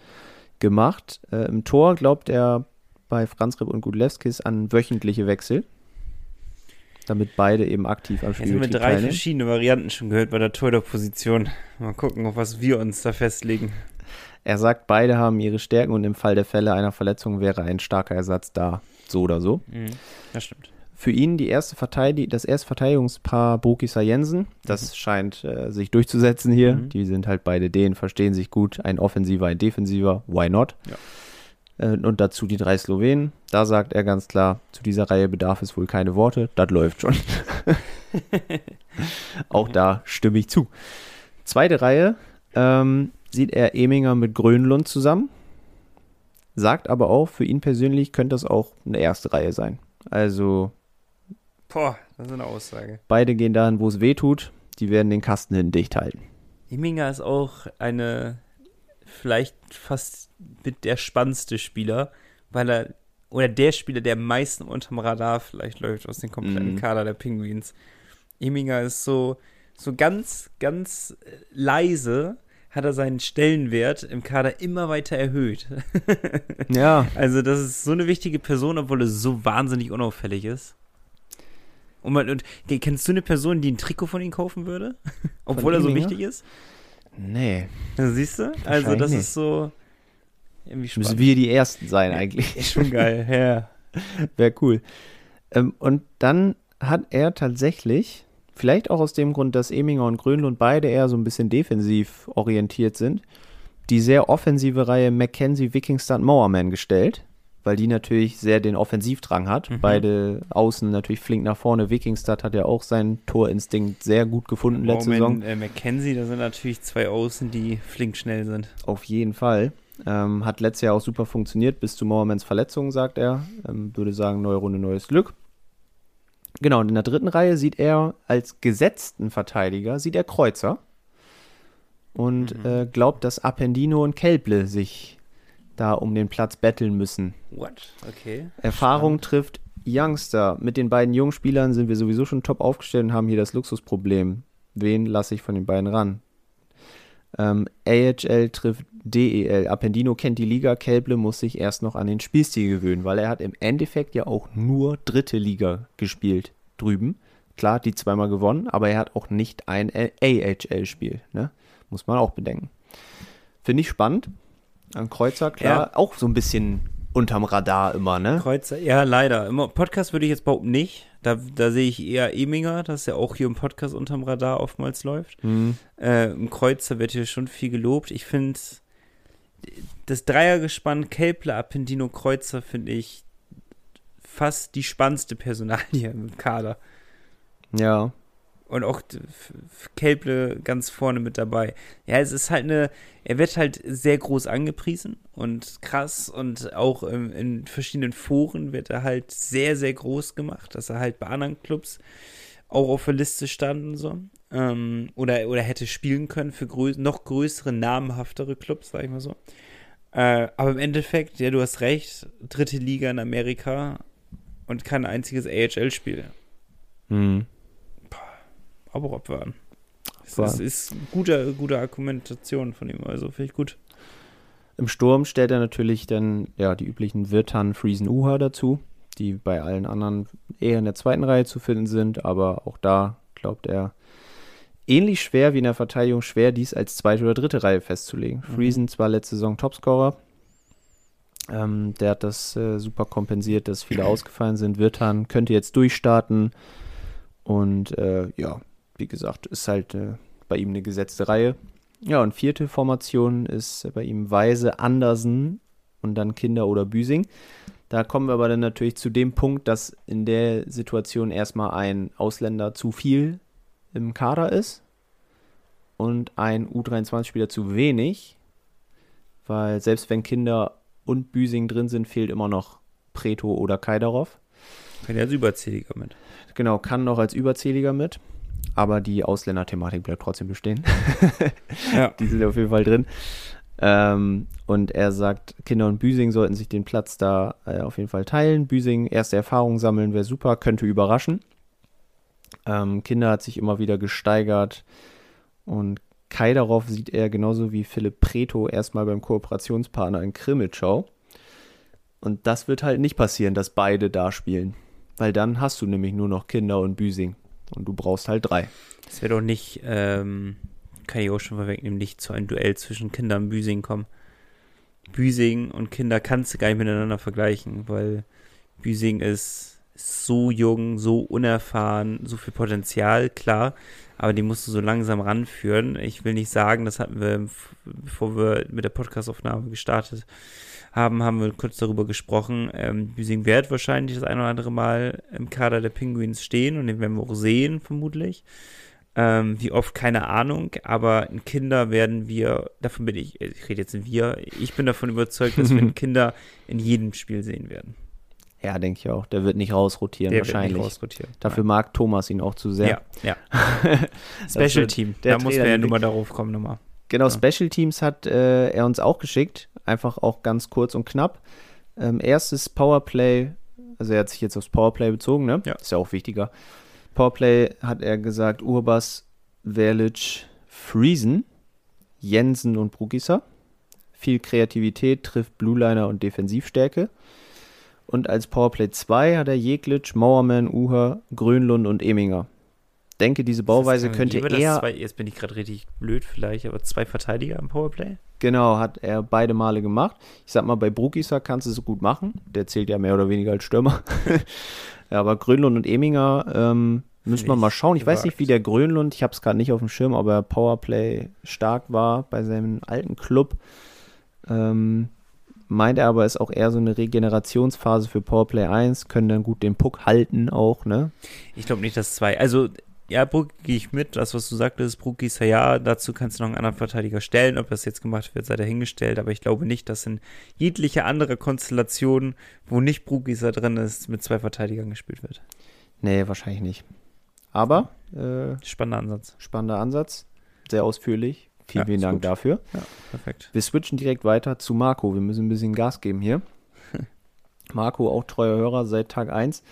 gemacht. Äh, Im Tor glaubt er bei Franz Ripp und Gudlewskis an wöchentliche Wechsel. Damit beide eben aktiv am
Jetzt haben wir drei
teilnehmen.
verschiedene Varianten schon gehört bei der Torhüter-Position. Mal gucken, auf was wir uns da festlegen.
Er sagt, beide haben ihre Stärken und im Fall der Fälle einer Verletzung wäre ein starker Ersatz da. So oder so.
Mhm. Das stimmt.
Für ihn die erste Verteidig das erste Verteidigungspaar Bokisa Jensen. Das scheint äh, sich durchzusetzen hier.
Mhm.
Die sind halt beide den, verstehen sich gut. Ein Offensiver, ein Defensiver. Why not? Äh, und dazu die drei Slowenen. Da sagt er ganz klar, zu dieser Reihe bedarf es wohl keine Worte. Das läuft schon. Auch da stimme ich zu. Zweite Reihe ähm, sieht er Eminger mit Grönlund zusammen. Sagt aber auch, für ihn persönlich könnte das auch eine erste Reihe sein. Also
Boah, das ist eine Aussage.
beide gehen dahin, wo es weh tut. Die werden den Kasten hinten dicht halten.
Heminger ist auch eine, vielleicht fast mit der spannendste Spieler, weil er, oder der Spieler, der am meisten unterm Radar vielleicht läuft aus dem kompletten
Mhm.
Kader der Penguins. Heminger ist so, so ganz, ganz leise, hat er seinen Stellenwert im Kader immer weiter erhöht.
Ja,
Also, das ist so eine wichtige Person, obwohl er so wahnsinnig unauffällig ist. Und, man, und kennst du eine Person, die ein Trikot von ihm kaufen würde? Obwohl er so wichtig ist?
nee.
Ja, siehst du? Also, das
nicht.
ist so irgendwie
Müssen wir die Ersten sein eigentlich.
Ist schon geil, ja.
Wäre cool. Ähm, und dann hat er tatsächlich, vielleicht auch aus dem Grund, dass Eminger und Grönlund beide eher so ein bisschen defensiv orientiert sind, die sehr offensive Reihe Mackenzie, Wikingstad, Mowerman gestellt, weil die natürlich sehr den Offensivdrang hat.
Mhm.
Beide außen natürlich flink nach vorne. Wikingstad hat ja auch seinen Torinstinkt sehr gut gefunden letzte Saison.
Äh, McKenzie, da sind natürlich zwei Außen, die flink schnell sind.
Auf jeden Fall. Ähm, hat letztes Jahr auch super funktioniert, bis zu Mowermans Verletzung, sagt er. Ähm, würde sagen, neue Runde, neues Glück. Genau, und in der dritten Reihe sieht er als gesetzten Verteidiger, sieht er Kreuzer. Und äh, glaubt, dass Appendino und Kelble sich da um den Platz betteln müssen.
What? Okay.
Erfahrung trifft Youngster. Mit den beiden jungen Spielern sind wir sowieso schon top aufgestellt und haben hier das Luxusproblem. Wen lasse ich von den beiden ran? Ähm, AHL trifft DEL. Appendino kennt die Liga, Kelble muss sich erst noch an den Spielstil gewöhnen, weil er hat im Endeffekt ja auch nur dritte Liga gespielt drüben. Klar, die zweimal gewonnen, aber er hat auch nicht ein AHL-Spiel. Ne? Muss man auch bedenken. Finde ich spannend. Ein Kreuzer, klar, auch so ein bisschen unterm Radar immer, ne?
Kreuzer, ja, leider. Im Podcast würde ich jetzt behaupten nicht. Da, da sehe ich eher Eminger, dass er auch hier im Podcast unterm Radar oftmals läuft.
Mhm.
Äh, Im Kreuzer wird hier schon viel gelobt. Ich finde das Dreiergespann Kelpler, Appendino, Kreuzer finde ich fast die spannendste Personalie im Kader.
Ja.
Und auch Kelple ganz vorne mit dabei. Ja, es ist halt eine, er wird halt sehr groß angepriesen und krass und auch ähm, in verschiedenen Foren wird er halt sehr, sehr groß gemacht, dass er halt bei anderen Clubs auch auf der Liste stand und so. Ähm, oder, oder hätte spielen können für grö noch größere, namhaftere Clubs, sag ich mal so. Äh, aber im Endeffekt, ja, du hast recht, dritte Liga in Amerika und kein einziges AHL-Spiel.
Mhm.
Aber abwarten. Das ist, ist gute, gute Argumentation von ihm, also finde ich gut.
Im Sturm stellt er natürlich dann ja die üblichen Wirtan, Friesen, Uha dazu, die bei allen anderen eher in der zweiten Reihe zu finden sind, aber auch da glaubt er ähnlich schwer wie in der Verteidigung schwer, dies als zweite oder dritte Reihe festzulegen.
Mhm.
Friesen zwar letzte Saison Topscorer, ähm, der hat das äh, super kompensiert, dass viele ausgefallen sind. Wirtan könnte jetzt durchstarten und äh, ja, wie gesagt, ist halt äh, bei ihm eine gesetzte Reihe. Ja, und vierte Formation ist bei ihm Weise, Andersen und dann Kinder oder Büsing. Da kommen wir aber dann natürlich zu dem Punkt, dass in der Situation erstmal ein Ausländer zu viel im Kader ist und ein U23-Spieler zu wenig, weil selbst wenn Kinder und Büsing drin sind, fehlt immer noch Preto oder Kaidarov.
Kann ja als Überzähliger mit.
Genau, kann noch als Überzähliger mit, aber die Ausländer-Thematik bleibt trotzdem bestehen.
Ja.
Die sind auf jeden Fall drin. Ähm, und er sagt, Kinder und Büsing sollten sich den Platz da äh, auf jeden Fall teilen. Büsing erste Erfahrungen sammeln wäre super, könnte überraschen. Ähm, Kinder hat sich immer wieder gesteigert und Kaidarov sieht er genauso wie Philipp Preto erstmal beim Kooperationspartner in Krimitschau. Und das wird halt nicht passieren, dass beide da spielen. Weil dann hast du nämlich nur noch Kinder und Büsing. Und du brauchst halt drei.
Es wird auch nicht, ähm, kann ich auch schon vorwegnehmen, nicht zu einem Duell zwischen Kinder und Büsing kommen. Büsing und Kinder kannst du gar nicht miteinander vergleichen, weil Büsing ist, so jung, so unerfahren, so viel Potenzial, klar, aber die musst du so langsam ranführen. Ich will nicht sagen, das hatten wir, bevor wir mit der Podcastaufnahme gestartet haben, haben wir kurz darüber gesprochen. Ähm, Büsing wird wahrscheinlich das ein oder andere Mal im Kader der Penguins stehen und den werden wir auch sehen, vermutlich. Ähm, wie oft, keine Ahnung, aber in Kinder werden wir, davon bin ich, ich rede jetzt in wir, ich bin davon überzeugt, dass wir in Kinder in jedem Spiel sehen werden.
Ja, denke ich auch. Der wird nicht rausrotieren,
Der wird
wahrscheinlich.
nicht rausrotieren.
Dafür mag Thomas ihn auch zu sehr.
Ja, ja. Special
wird
Team,
der
da muss man ja nur mal darauf kommen nochmal.
Genau,
Ja.
Special Teams hat äh, er uns auch geschickt. Einfach auch ganz kurz und knapp. Ähm, erstes Powerplay, also er hat sich jetzt aufs Powerplay bezogen, ne?
Ja.
Ist ja auch wichtiger. Powerplay hat er gesagt, Urbas, Verlic, Friesen, Jensen und Brugisa. Viel Kreativität, trifft Blueliner und Defensivstärke. Und als Powerplay 2 hat er Jeglitsch, Mauermann, Uher, Grönlund und Eminger. Denke, diese Bauweise könnte eher
Zwei, jetzt bin ich gerade richtig blöd vielleicht, aber zwei Verteidiger im Powerplay?
Genau, hat er beide Male gemacht. Ich sag mal, bei Brugisa kannst du es gut machen. Der zählt ja mehr oder weniger als Stürmer. ja, aber Grönlund und Eminger ähm, müssen wir mal schauen. Ich weiß nicht, wie der Grönlund, ich habe es gerade nicht auf dem Schirm, aber er Powerplay stark war bei seinem alten Club. Ähm, meint er aber, ist auch eher so eine Regenerationsphase für Powerplay 1, können dann gut den Puck halten auch, ne?
Ich glaube nicht, dass zwei. Also, ja, Bruck gehe ich mit. Das, was du sagtest, Bruck ist ja, ja, dazu kannst du noch einen anderen Verteidiger stellen. Ob das jetzt gemacht wird, sei dahingestellt. Aber ich glaube nicht, dass in jeglicher anderer Konstellation, wo nicht Brugisa drin ist, mit zwei Verteidigern gespielt wird.
Nee, wahrscheinlich nicht. Aber äh,
Spannender Ansatz.
spannender Ansatz, sehr ausführlich. Vielen,
Ja,
vielen Dank
gut.
dafür.
Perfekt.
Wir switchen direkt weiter zu Marco. Wir müssen ein bisschen Gas geben hier. Marco, auch treuer Hörer seit Tag 1.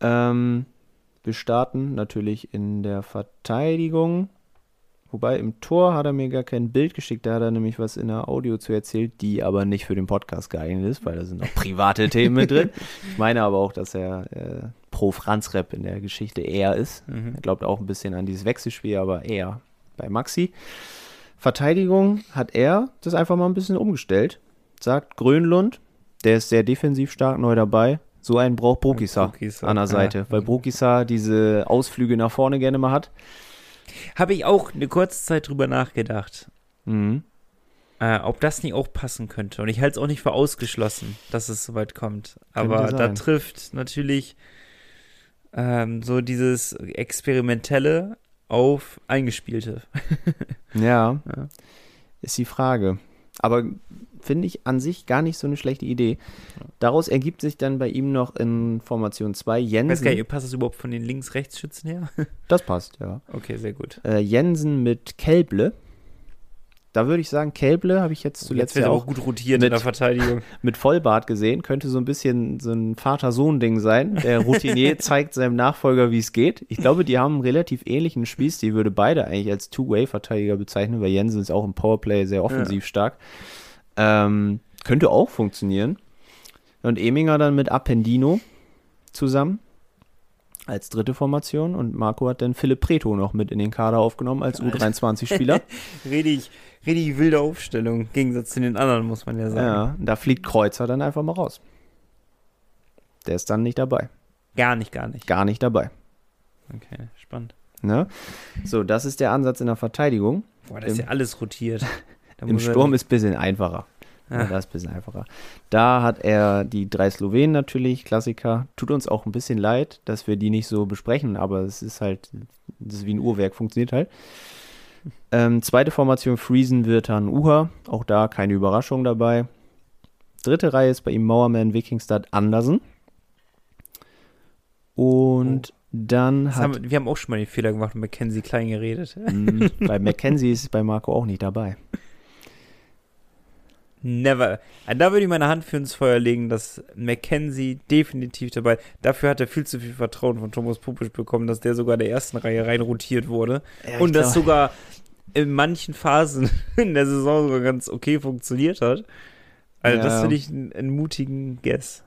Ähm, wir starten natürlich in der Verteidigung. Wobei im Tor hat er mir gar kein Bild geschickt. Da hat er nämlich was in der Audio zu erzählt, die aber nicht für den Podcast geeignet ist, weil da sind noch private Themen mit drin. Ich meine aber auch, dass er äh, pro Franz-Rap in der Geschichte eher ist.
Mhm.
Er glaubt auch ein bisschen an dieses Wechselspiel, aber eher bei Maxi. Verteidigung hat er das einfach mal ein bisschen umgestellt. Sagt Grönlund, Der ist sehr defensiv stark, neu dabei. So einen braucht Brokisa an der
ja.
Seite, weil Brokisa diese Ausflüge nach vorne gerne mal hat.
Habe ich auch eine kurze Zeit drüber nachgedacht,
Mhm.
äh, ob das nicht auch passen könnte. Und ich halte es auch nicht für ausgeschlossen, dass es soweit kommt. Aber da trifft natürlich ähm, so dieses Experimentelle auf Eingespielte.
Ja,
Ja.
ist die Frage. Aber finde ich an sich gar nicht so eine schlechte Idee. Daraus ergibt sich dann bei ihm noch in Formation 2
Ich weiß gar
Jensen.
nicht, passt das überhaupt von den Links-Rechts-Schützen her?
Das passt, ja.
Okay, sehr gut.
Äh, Jensen mit Kelble. Da würde ich sagen, Kelble habe ich jetzt
Jetzt
zuletzt
wird
ja auch
gut rotiert
mit-
in der Verteidigung.
mit Vollbart gesehen. Könnte so ein bisschen so ein Vater-Sohn-Ding sein. Der Routinier zeigt seinem Nachfolger, wie es geht. Ich glaube, die haben einen relativ ähnlichen Spielstil. Würde beide eigentlich als Two-Way-Verteidiger bezeichnen, weil Jensen ist auch im Powerplay sehr offensiv stark. Ähm, könnte auch funktionieren. Und Eminger dann mit Appendino zusammen als dritte Formation und Marco hat dann Philipp Preto noch mit in den Kader aufgenommen als U23-Spieler.
Richtig, richtig wilde Aufstellung, im Gegensatz zu den anderen, muss man ja sagen.
ja, da fliegt Kreuzer dann einfach mal raus. Der ist dann nicht dabei.
Gar nicht, gar nicht.
Gar nicht dabei.
Okay, spannend.
Ne? So, das ist der Ansatz in der Verteidigung.
Boah, das ist
Im-
ja alles rotiert.
Im Sturm ist ein bisschen einfacher. Ja, das ist ein bisschen einfacher. Da hat er die drei Slowenen natürlich, Klassiker. Tut uns auch ein bisschen leid, dass wir die nicht so besprechen, aber es ist halt, das ist wie ein Uhrwerk, funktioniert halt. Ähm, zweite Formation Friesen, Wirtan, Uha. Auch da keine Überraschung dabei. Dritte Reihe ist bei ihm Mauerman, Wikingstad, Andersen. Und dann
Das
hat
haben, wir- haben auch schon mal den Fehler gemacht und Mackenzie klein geredet.
Mm, bei Mackenzie ist bei Marco auch nicht dabei.
Never. Ah, Da würde ich meine Hand für ins Feuer legen, dass Mackenzie definitiv dabei. Dafür hat er viel zu viel Vertrauen von Thomas Pupisch bekommen, dass der sogar der ersten Reihe rein rotiert wurde.
Ja,
und das sogar in manchen Phasen in der Saison sogar ganz okay funktioniert hat. Also, das
Ja.
finde ich einen, einen mutigen Guess.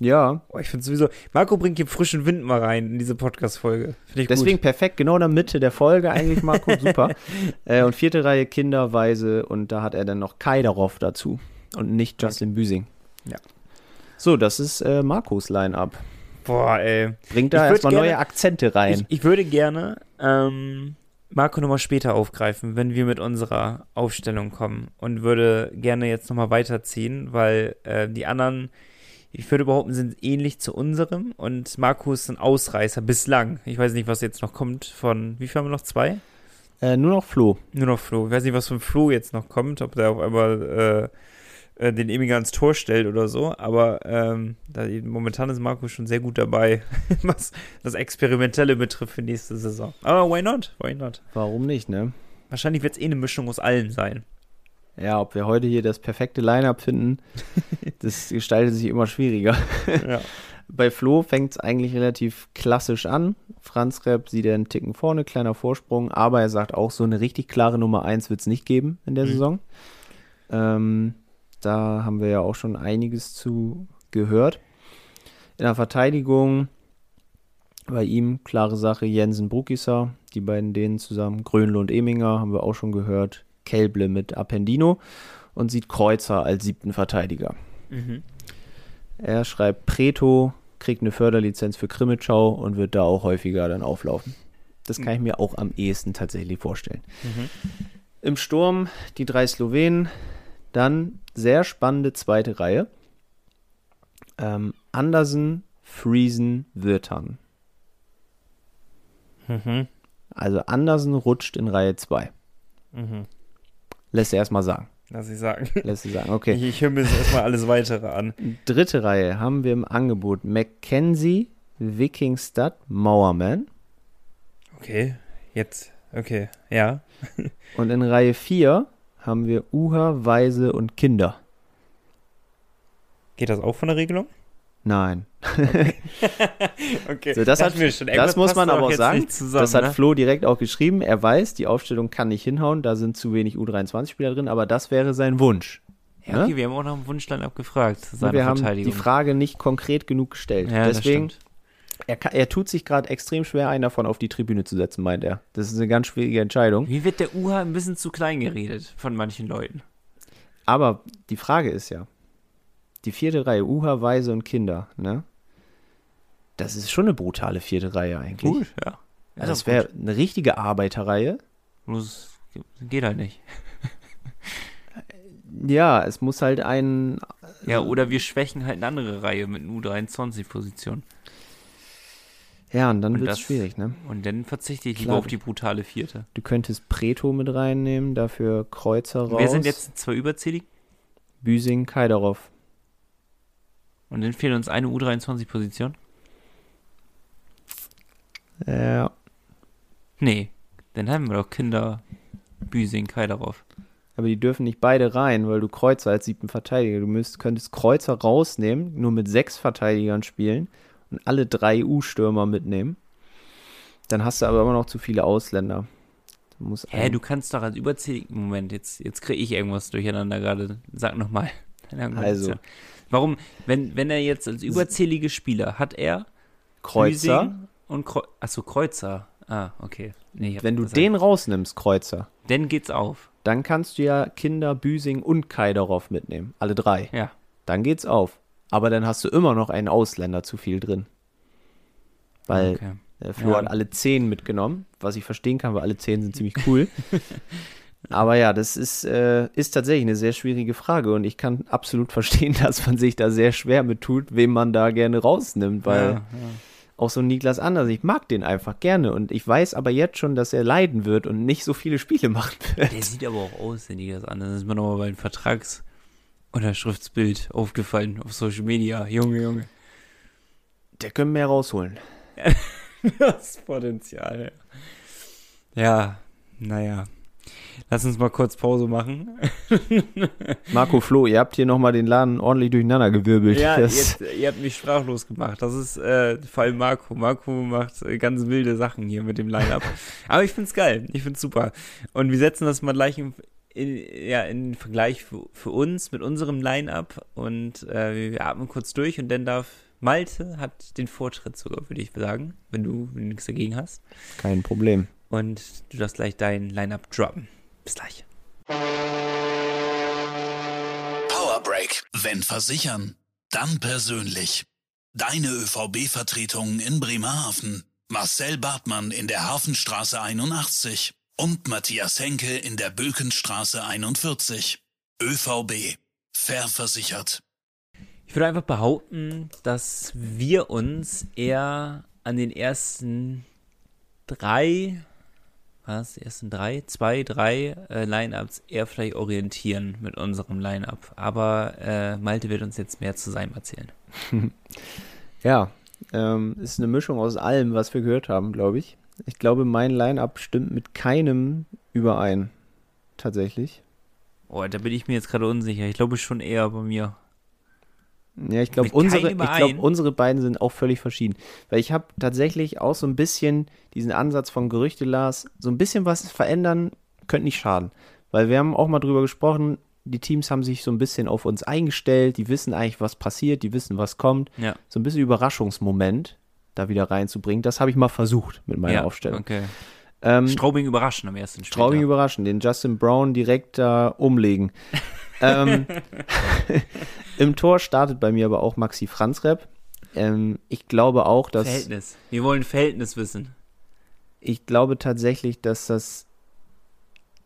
Ja,
Oh, ich finde sowieso, Marco bringt hier frischen Wind mal rein in diese Podcast-Folge.
Deswegen
gut.
perfekt, genau in der Mitte der Folge eigentlich, Marco, super. Äh, und vierte Reihe Kinderweise und da hat er dann noch Kaidarov dazu und nicht Justin Büsing.
Ja.
So, das ist äh, Marcos Line-Up.
Boah, ey.
Bringt da erstmal
gerne-
neue Akzente rein.
Ich, ich würde gerne ähm, Marco nochmal später aufgreifen, wenn wir mit unserer Aufstellung kommen und würde gerne jetzt nochmal weiterziehen, weil äh, die anderen, ich würde behaupten, sind ähnlich zu unserem und Marco ist ein Ausreißer bislang. Ich weiß nicht, was jetzt noch kommt von, wie viel haben wir noch? Zwei?
Äh, nur noch Flo.
Nur noch Flo. Ich weiß nicht, was von Flo jetzt noch kommt, ob der auf einmal äh, äh, den Emiger ans Tor stellt oder so, aber ähm, da, momentan ist Marco schon sehr gut dabei, was das Experimentelle betrifft für nächste Saison. Aber why not? Why not?
Warum nicht, ne?
Wahrscheinlich wird es eh eine Mischung aus allen sein.
Ja, ob wir heute hier das perfekte Line-Up finden, das gestaltet sich immer schwieriger.
ja.
Bei Flo fängt es eigentlich relativ klassisch an. Franz Repp sieht er einen Ticken vorne, kleiner Vorsprung, aber er sagt auch, so eine richtig klare Nummer 1 wird es nicht geben in der
Mhm.
Saison. Ähm, da haben wir ja auch schon einiges zu gehört. In der Verteidigung bei ihm, klare Sache, Jensen Brukisa, die beiden denen zusammen. Grönle und Eminger haben wir auch schon gehört. Kelble mit Appendino und sieht Kreuzer als siebten Verteidiger.
Mhm.
Er schreibt Preto, kriegt eine Förderlizenz für Krimitschau und wird da auch häufiger dann auflaufen. Das kann ich mir auch am ehesten tatsächlich vorstellen.
Mhm.
Im Sturm die drei Slowenen, dann sehr spannende zweite Reihe. Ähm, Andersen, Friesen, Wirtan.
Mhm.
Also Andersen rutscht in Reihe 2.
Mhm.
Lässt er erstmal sagen.
Lass ich sagen.
Lässt er sagen. Okay.
Ich, ich höre mir jetzt erstmal alles weitere an.
Dritte Reihe haben wir im Angebot Mackenzie, Wikingstad, Mauerman.
Okay, jetzt. Okay, ja.
Und in Reihe 4 haben wir Uha, Weise und Kinder.
Geht das auch von der Regelung?
Nein.
Okay.
So, das hat-
Dachten wir schon.
das muss man aber auch sagen.
Zusammen,
das hat
ne?
Flo direkt auch geschrieben. Er weiß, die Aufstellung kann nicht hinhauen, da sind zu wenig U23-Spieler drin, aber das wäre sein Wunsch.
Ja, okay, wir haben auch nach dem Wunschland abgefragt.
Und
Seine
wir haben die Frage nicht konkret genug gestellt.
ja,
Deswegen,
das
er, kann, er tut sich gerade extrem schwer, einen davon auf die Tribüne zu setzen, meint er. Das ist eine ganz schwierige Entscheidung.
Wie wird der UHA ein bisschen zu klein geredet von manchen Leuten?
Aber die Frage ist ja, die vierte Reihe, Uha, Weise und Kinder, ne? Das ist schon eine brutale vierte Reihe eigentlich.
Gut, ja.
Ja, das wäre eine richtige Arbeiterreihe.
Bloß geht halt nicht.
Ja, es muss halt ein.
Ja, oder wir schwächen halt eine andere Reihe mit einer U23-Position.
Ja, und dann wird es
das-
schwierig, ne?
Und dann verzichte ich
Klar.
lieber auf die brutale vierte.
Du könntest Preto mit reinnehmen, dafür Kreuzer raus.
Wir sind jetzt zwei überzählig
Büsing, Kaidarov.
Und dann fehlt uns eine U23-Position.
Ja.
Nee, dann haben wir doch Kinder, Büsing, Kaidarov.
Aber die dürfen nicht beide rein, weil du Kreuzer als siebten Verteidiger. Du müsst, könntest Kreuzer rausnehmen, nur mit sechs Verteidigern spielen und alle drei U-Stürmer mitnehmen. Dann hast du aber immer noch zu viele Ausländer. Du
Hä, du kannst doch als überzählig. Moment, jetzt, jetzt kriege ich irgendwas durcheinander gerade. Sag nochmal.
Also.
Warum, wenn, wenn er jetzt als überzählige Spieler hat er
Kreuzer.
Büsing und Kreu Achso, Kreuzer. Ah, okay. Nee,
Wenn du den rausnimmst, Kreuzer,
Dann geht's auf.
dann kannst du ja Kinder, Büsing und Kaidarov mitnehmen. Alle drei.
Ja.
Dann geht's auf. Aber dann hast du immer noch einen Ausländer zu viel drin. Weil
Okay.
Der Flo
Ja.
hat alle zehn mitgenommen, was ich verstehen kann, weil alle zehn sind ziemlich cool. Aber ja, das ist, äh, ist tatsächlich eine sehr schwierige Frage und ich kann absolut verstehen, dass man sich da sehr schwer mit tut, wem man da gerne rausnimmt, weil
ja, ja.
auch so ein Niklas Anders, ich mag den einfach gerne und ich weiß aber jetzt schon, dass er leiden wird und nicht so viele Spiele machen wird.
Der sieht aber auch aus, wenn die das an. Das ist mir nochmal beim Vertragsunterschriftsbild aufgefallen auf Social Media. Junge, Junge.
Der können mehr rausholen.
Das Potenzial. Ja, naja. Lass uns mal kurz Pause machen.
Marco Flo, ihr habt hier nochmal den Laden ordentlich durcheinander gewirbelt.
Ja, jetzt, ihr habt mich sprachlos gemacht. Das ist äh, vor allem Marco. Marco macht äh, ganz wilde Sachen hier mit dem Line-Up. Aber ich find's geil. Ich find's super. Und wir setzen das mal gleich in, in, ja, in Vergleich für, für uns mit unserem Line-Up. Und äh, wir atmen kurz durch und dann darf Malte hat den Vortritt sogar, würde ich sagen, wenn du wenn du nichts dagegen hast.
Kein Problem.
Und du darfst gleich dein Line-Up droppen. Bis gleich.
Power Break. Wenn versichern, dann persönlich. Deine ÖVB-Vertretung in Bremerhaven. Marcel Bartmann in der Hafenstraße 81 und Matthias Henke in der Bökenstraße 41. ÖVB. Fair versichert.
Ich würde einfach behaupten, dass wir uns eher an den ersten drei, was, die ersten drei, zwei, drei äh, Line-Ups eher vielleicht orientieren mit unserem Line-Up. Aber äh, Malte wird uns jetzt mehr zu seinem erzählen.
Ja, ähm, ist eine Mischung aus allem, was wir gehört haben, glaube ich. Ich glaube, mein Line-Up stimmt mit keinem überein. Tatsächlich.
Oh, da bin ich mir jetzt gerade unsicher. Ich glaube schon eher bei mir.
Ja, ich glaube, unsere, ich glaub, unsere beiden sind auch völlig verschieden. Weil ich habe tatsächlich auch so ein bisschen diesen Ansatz von Gerüchte, Lars, so ein bisschen was verändern, könnte nicht schaden. Weil wir haben auch mal drüber gesprochen, die Teams haben sich so ein bisschen auf uns eingestellt, die wissen eigentlich, was passiert, die wissen, was kommt.
Ja.
So ein bisschen Überraschungsmoment da wieder reinzubringen. Das habe ich mal versucht mit meiner
ja,
Aufstellung.
Okay.
Ähm,
Straubing überraschen am ersten Spiel.
Straubing überraschen, den Justin Brown direkt da umlegen. ähm, Im Tor startet bei mir aber auch Maxi Franzrep. Ähm, ich glaube auch, dass
Verhältnis. Wir wollen Verhältnis wissen.
ich glaube tatsächlich, dass das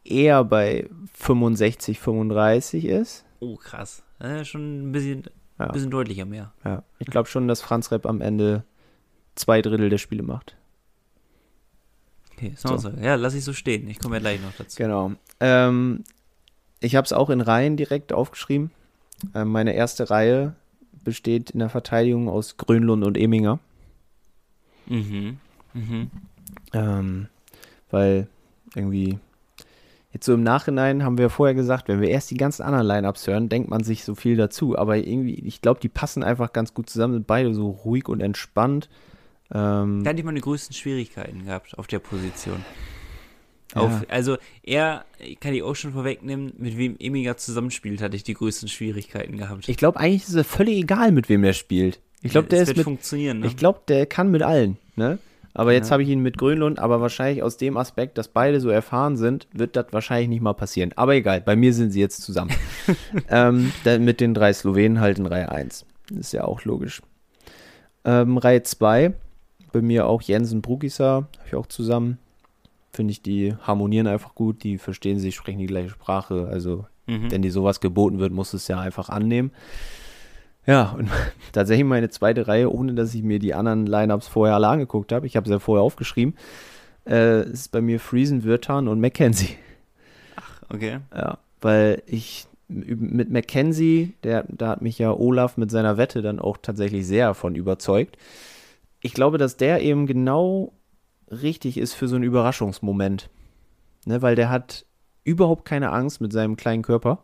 eher bei 65, 35 ist.
Oh, krass. Äh, schon ein bisschen,
Ja.
bisschen deutlicher mehr.
Ja, ich glaube schon, dass Franzrep am Ende zwei Drittel der Spiele macht.
Okay, so. so. Ja, lass ich so stehen. Ich komme ja gleich noch dazu.
Genau. Ähm, ich habe es auch in Reihen direkt aufgeschrieben. Ähm, meine erste Reihe besteht in der Verteidigung aus Grönlund und Eminger.
Mhm. Mhm.
Ähm, weil irgendwie jetzt so im Nachhinein haben wir vorher gesagt, wenn wir erst die ganzen anderen Line-Ups hören, denkt man sich so viel dazu. Aber irgendwie, ich glaube, die passen einfach ganz gut zusammen, sind beide so ruhig und entspannt. Ähm,
Da hatte ich meine größten Schwierigkeiten gehabt auf der Position.
Ja.
Auf, also er, kann ich auch schon vorwegnehmen, mit wem Emiger zusammenspielt, hatte ich die größten Schwierigkeiten gehabt.
ich glaube, eigentlich ist es völlig egal, mit wem der spielt. Ich glaube,
Ja,
der ist mit,
funktionieren, ne?
Ich glaube, der kann mit allen, ne? Aber jetzt
Ja.
habe ich ihn mit Grönlund, aber wahrscheinlich aus dem Aspekt, dass beide so erfahren sind, wird das wahrscheinlich nicht mal passieren. Aber egal, bei mir sind sie jetzt zusammen. ähm, dann mit den drei Slowenen halt in Reihe 1. Ist ja auch logisch. Ähm, Reihe 2, bei mir auch Jensen Brugisa, habe ich auch zusammen. Finde ich, die harmonieren einfach gut, die verstehen sich, sprechen die gleiche Sprache. Also,
Mhm.
wenn dir sowas geboten wird, musst du es ja einfach annehmen. Ja, und tatsächlich meine zweite Reihe, ohne dass ich mir die anderen Lineups vorher alle angeguckt habe, ich habe sie ja vorher aufgeschrieben, äh, ist bei mir Friesen, Wirtan und Mackenzie.
Okay.
Ja, weil ich mit Mackenzie, der, da hat mich ja Olaf mit seiner Wette dann auch tatsächlich sehr von überzeugt. Ich glaube, dass der eben genau richtig ist für so einen Überraschungsmoment. Ne, weil der hat überhaupt keine Angst mit seinem kleinen Körper.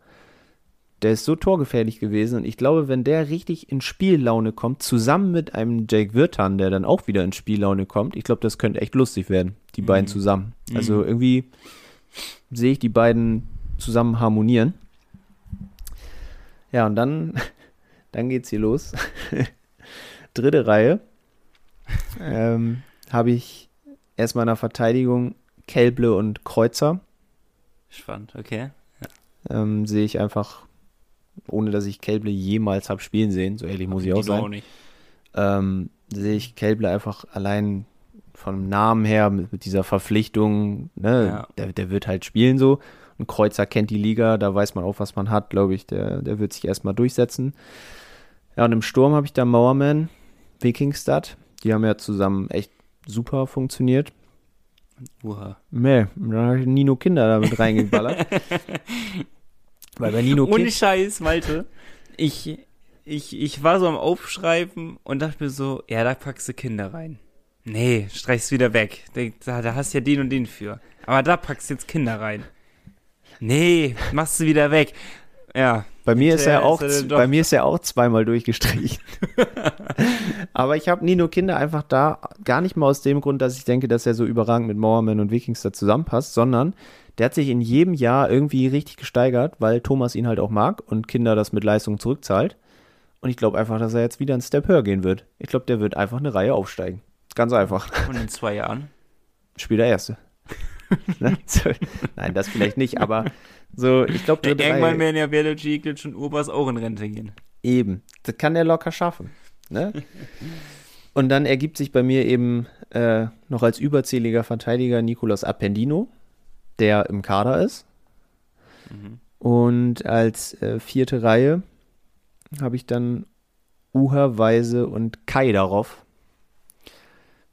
Der ist so torgefährlich gewesen und ich glaube, wenn der richtig in Spiellaune kommt, zusammen mit einem Jake Wirtan, der dann auch wieder in Spiellaune kommt, ich glaube, das könnte echt lustig werden, die beiden
Mhm.
zusammen. Also
Mhm.
irgendwie sehe ich die beiden zusammen harmonieren. Ja, und dann, dann geht's hier los. Dritte Reihe. Ähm, Habe ich erstmal in der Verteidigung Kelble und Kreuzer.
Spannend, okay.
Ähm, sehe ich einfach, ohne dass ich Kelble jemals habe spielen sehen, so ehrlich muss ich auch sein,
nicht.
ähm, sehe ich Kelble einfach allein vom Namen her mit, mit dieser Verpflichtung, ne,
Ja.
der, der wird halt spielen so. Ein Kreuzer kennt die Liga, da weiß man auch, was man hat, glaube ich. Der, der wird sich erstmal durchsetzen. Ja, und im Sturm habe ich da Mauerman, Wikingstad. Die haben ja zusammen echt super funktioniert.
Uha.
Nee, da habe ich Nino Kinder damit reingeballert. Weil bei Nino
Ohne. Scheiß, Malte. Ich, ich, ich war so am Aufschreiben und dachte mir so, ja, da packst du Kinder rein. Nee, streichst wieder weg. Da, da hast du ja den und den für. Aber da packst du jetzt Kinder rein. Nee, machst du wieder weg. Ja.
Bei mir ist er auch,
ist er
bei mir ist er auch zweimal durchgestrichen. Aber ich habe Nino Kinder einfach da gar nicht mal aus dem Grund, dass ich denke, dass er so überragend mit Mauerman und Wikingster zusammenpasst, sondern der hat sich in jedem Jahr irgendwie richtig gesteigert, weil Thomas ihn halt auch mag und Kinder das mit Leistung zurückzahlt. Und ich glaube einfach, dass er jetzt wieder einen Step höher gehen wird. Ich glaube, der wird einfach eine Reihe aufsteigen. Ganz einfach.
Und in zwei Jahren.
Spiel der Erste. ne? nein, das vielleicht nicht, aber so, ich glaube,
Ja,
dritte
irgendwann werden ja Belic, Jiglic und Urbas auch in Rente gehen.
Eben. Das kann der locker schaffen. Ne? Und dann ergibt sich bei mir eben äh, noch als überzähliger Verteidiger Nicolas Appendino, der im Kader ist. Und als äh, vierte Reihe habe ich dann Uha, Weise und Kai darauf.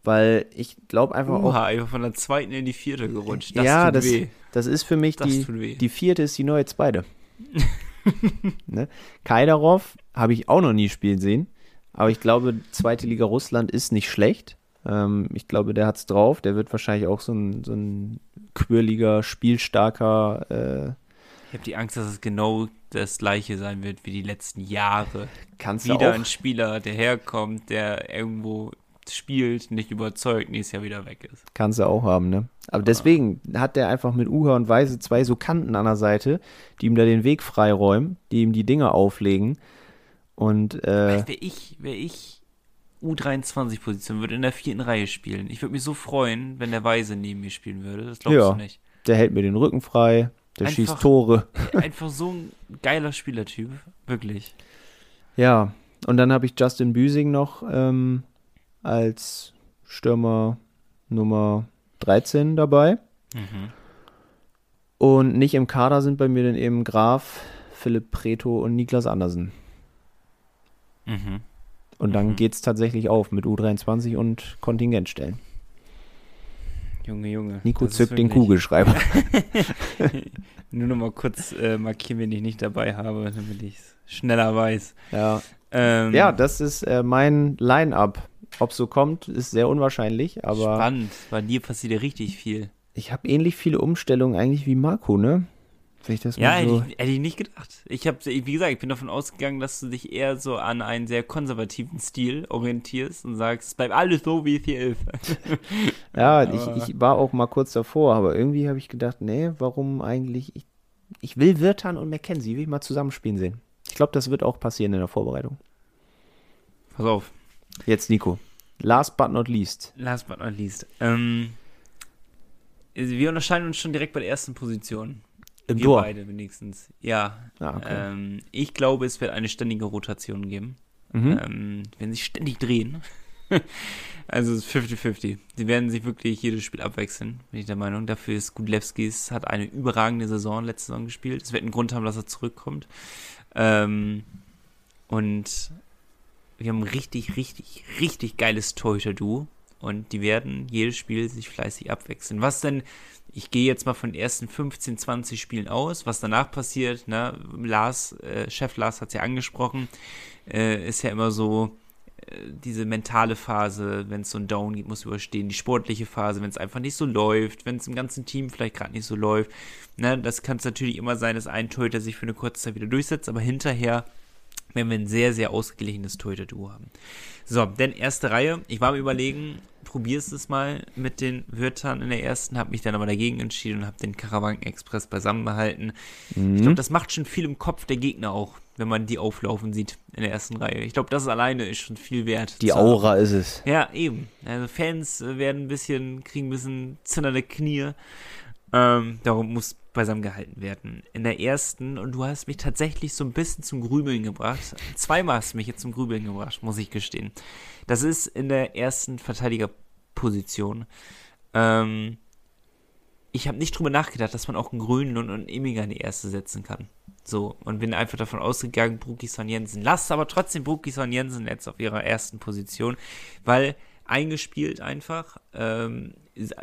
Weil ich glaube einfach auch,
Uha, einfach von der zweiten in die vierte gerutscht. Das
Ja, das-
weh.
Das ist für mich
Das
die, die vierte ist die neue zweite. ne? Kaidarov habe ich auch noch nie spielen sehen, aber ich glaube, zweite Liga Russland ist nicht schlecht. Ähm, ich glaube, der hat's drauf. Der wird wahrscheinlich auch so ein, so ein quirliger, spielstarker. Äh,
Ich habe die Angst, dass es genau das gleiche sein wird wie die letzten Jahre.
kannst du
Wieder
auch.
ein Spieler, der herkommt, der irgendwo spielt, nicht überzeugt, nächstes Jahr wieder weg ist.
Kannst du auch haben, ne? Aber deswegen hat der einfach mit Uha und Weise zwei so Kanten an der Seite, die ihm da den Weg freiräumen, die ihm die Dinger auflegen. Und äh,
Wäre ich, wäre ich U23-Position, würde in der vierten Reihe spielen. Ich würde mich so freuen, wenn der Weise neben mir spielen würde. Das glaubst
Ja.
du nicht.
der hält mir den Rücken frei, der
Einfach-
schießt Tore.
Einfach so ein geiler Spielertyp. Wirklich.
Ja, und dann habe ich Justin Büsing noch ähm, als Stürmer Nummer 13 dabei.
Mhm.
Und nicht im Kader sind bei mir dann eben Graf, Philipp Preto und Niklas Andersen.
Mhm.
Und dann
Mhm.
geht's tatsächlich auf mit U23 und Kontingentstellen.
Junge, Junge.
Nico zückt den Kugelschreiber.
Nur noch mal kurz äh, markieren, wenn ich nicht dabei habe, damit ich es schneller weiß.
ja.
Ähm,
ja, das ist äh, mein Line-Up. Ob so kommt, ist sehr unwahrscheinlich, aber
spannend. Bei dir passiert ja richtig viel.
ich habe ähnlich viele Umstellungen eigentlich wie Marco, ne? Wenn ich das
Ja,
mal
hätte,
so.
ich, hätte ich nicht gedacht. Ich habe, wie gesagt, ich bin davon ausgegangen, dass du dich eher so an einen sehr konservativen Stil orientierst und sagst, es bleibt alles so, wie es hier ist.
Ja, ich, ich war auch mal kurz davor, aber irgendwie habe ich gedacht, nee, warum eigentlich? Ich, ich will Wirtan und Mackenzie, will ich mal zusammenspielen sehen. Ich glaube, das wird auch passieren in der Vorbereitung.
Pass auf.
Jetzt Nico. Last but not least.
Last but not least. Ähm, wir unterscheiden uns schon direkt bei der ersten Position.
Im
wir
Tor.
beide wenigstens. Ja.
Ah, okay.
Ähm, ich glaube, es wird eine ständige Rotation geben.
Mhm.
Ähm, werden sich ständig drehen. also es ist 50-50. Sie werden sich wirklich jedes Spiel abwechseln, bin ich der Meinung. Dafür ist Gudlewskis, hat eine überragende Saison letzte Saison gespielt. Es wird einen Grund haben, dass er zurückkommt. Ähm, und wir haben richtig, richtig, richtig geiles Torhüter-Duo. Und die werden jedes Spiel sich fleißig abwechseln. Was denn, ich gehe jetzt mal von den ersten 15, 20 Spielen aus, was danach passiert, ne? Lars, äh, Chef Lars hat es ja angesprochen, äh, ist ja immer so, äh, diese mentale Phase, wenn es so ein Down gibt, muss überstehen. Die sportliche Phase, wenn es einfach nicht so läuft, wenn es im ganzen Team vielleicht gerade nicht so läuft. Ne, das kann es natürlich immer sein, dass ein Torhüter sich für eine kurze Zeit wieder durchsetzt, aber hinterher werden wir ein sehr, sehr ausgeglichenes Torhüter-Duo haben. So, denn erste Reihe. Ich war am überlegen, probierst es mal mit den Wörtern in der ersten, habe mich dann aber dagegen entschieden und habe den Karawan Express beisammen behalten.
Mhm.
Ich glaube, das macht schon viel im Kopf der Gegner auch, wenn man die auflaufen sieht in der ersten Reihe. Ich glaube, das alleine ist schon viel wert.
Die
haben.
Aura ist es.
Ja, eben. Also Fans werden ein bisschen, kriegen ein bisschen zitternde Knie. Ähm, darum muss beisammen gehalten werden. In der ersten, und du hast mich tatsächlich so ein bisschen zum Grübeln gebracht. Zweimal hast du mich jetzt zum Grübeln gebracht, muss ich gestehen. Das ist in der ersten Verteidigerposition. Ähm, ich habe nicht drüber nachgedacht, dass man auch einen Grünen und einen Emiger in die erste setzen kann. So, und bin einfach davon ausgegangen, Brukison Jensen. Lasst aber trotzdem Brukison Jensen jetzt auf ihrer ersten Position, weil eingespielt einfach, ähm,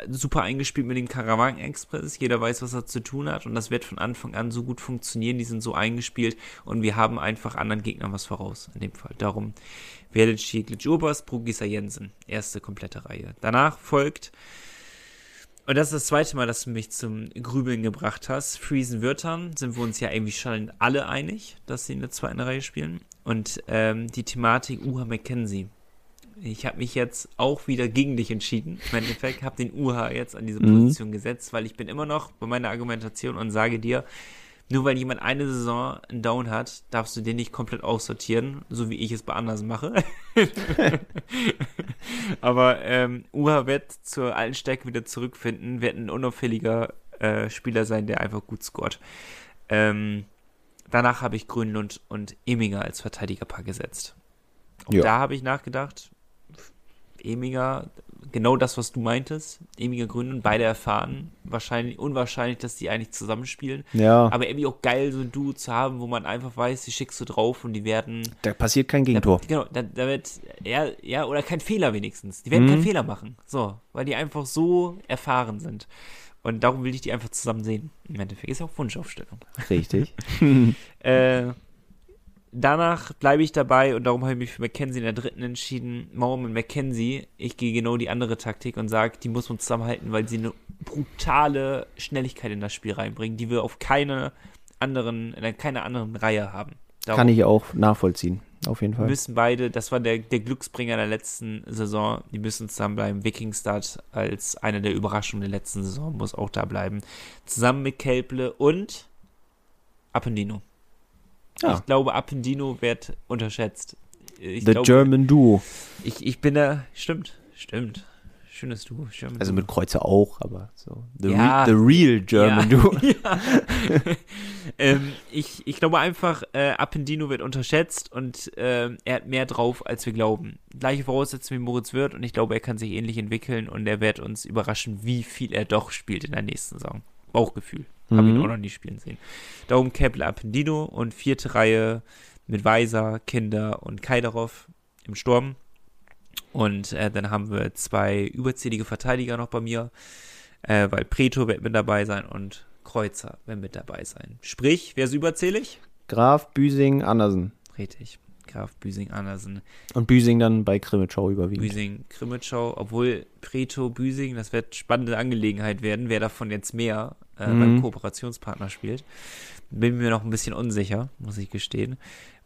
super eingespielt mit dem Karawan Express. Jeder weiß, was er zu tun hat und das wird von Anfang an so gut funktionieren. Die sind so eingespielt und wir haben einfach anderen Gegnern was voraus in dem Fall. Darum Velic, Glitch Oberst, Brugisa Jensen. Erste komplette Reihe. Danach folgt und das ist das zweite Mal, dass du mich zum Grübeln gebracht hast. Friesen Wirtern sind wir uns ja irgendwie schon alle einig, dass sie in der zweiten Reihe spielen. Und ähm, die Thematik Uha McKenzie. Ich habe mich jetzt auch wieder gegen dich entschieden. Im Endeffekt habe den Uha jetzt an diese Position mhm. gesetzt, weil ich bin immer noch bei meiner Argumentation und sage dir, nur weil jemand eine Saison einen Down hat, darfst du den nicht komplett aussortieren, so wie ich es bei anderen mache. Aber ähm, Uha wird zur alten Stärke wieder zurückfinden, wird ein unauffälliger äh, Spieler sein, der einfach gut scoret. Ähm, danach habe ich Grünlund und Eminger als Verteidigerpaar gesetzt. Auch
Ja.
da habe ich nachgedacht, Eminger, genau das, was du meintest. Emiger Grünlund, beide erfahren. Wahrscheinlich, unwahrscheinlich, dass die eigentlich zusammenspielen.
Ja,
Aber irgendwie auch geil, so ein Duo zu haben, wo man einfach weiß, die schickst du drauf und die werden.
da passiert kein Gegentor.
Da, genau, da, da wird, ja, ja, oder kein Fehler wenigstens. Die werden
Mhm.
keinen Fehler machen. So, weil die einfach so erfahren sind. Und darum will ich die einfach zusammen sehen. Im Endeffekt ist ja auch Wunschaufstellung.
Richtig.
Äh, danach bleibe ich dabei und darum habe ich mich für McKenzie in der dritten entschieden. Mauer mit McKenzie. Ich gehe genau die andere Taktik und sage, die muss man zusammenhalten, weil sie eine brutale Schnelligkeit in das Spiel reinbringen, die wir auf keine anderen, in keiner anderen Reihe haben. Darum
Kann ich auch nachvollziehen. Auf jeden Fall.
müssen beide, das war der, der Glücksbringer der letzten Saison, die müssen zusammenbleiben. Wikingstad als eine der Überraschungen der letzten Saison muss auch da bleiben. Zusammen mit Kelple und Appendino.
Ja.
Ich glaube, Appendino wird unterschätzt. Ich
The
glaube,
German Duo.
Ich, ich bin da, stimmt, stimmt. Schönes Du. German
Also
Duo.
mit Kreuzer auch, aber so. The,
Ja.
re the real German
ja.
Duo.
ja. ähm, ich, ich glaube einfach, äh, Appendino wird unterschätzt und ähm, er hat mehr drauf, als wir glauben. Gleiche Voraussetzungen wie Moritz Wirth und ich glaube, er kann sich ähnlich entwickeln und er wird uns überraschen, wie viel er doch spielt in der nächsten Saison. Bauchgefühl. Habe ihn
Mhm.
auch noch nie spielen sehen. Darum Kepler Appendino und vierte Reihe mit Weiser, Kinder und Kaidarov im Sturm. Und äh, dann haben wir zwei überzählige Verteidiger noch bei mir, äh, weil Preto wird mit dabei sein und Kreuzer wird mit dabei sein. Sprich, wer ist überzählig?
Graf, Büsing, Andersen.
Richtig. Graf Büsing Andersen,
Und Büsing dann bei Krimitschau überwiegend.
Büsing Krimitschau, obwohl Preto Büsing, das wird spannende Angelegenheit werden, wer davon jetzt mehr äh,
Mhm.
beim Kooperationspartner spielt. Bin mir noch ein bisschen unsicher, muss ich gestehen.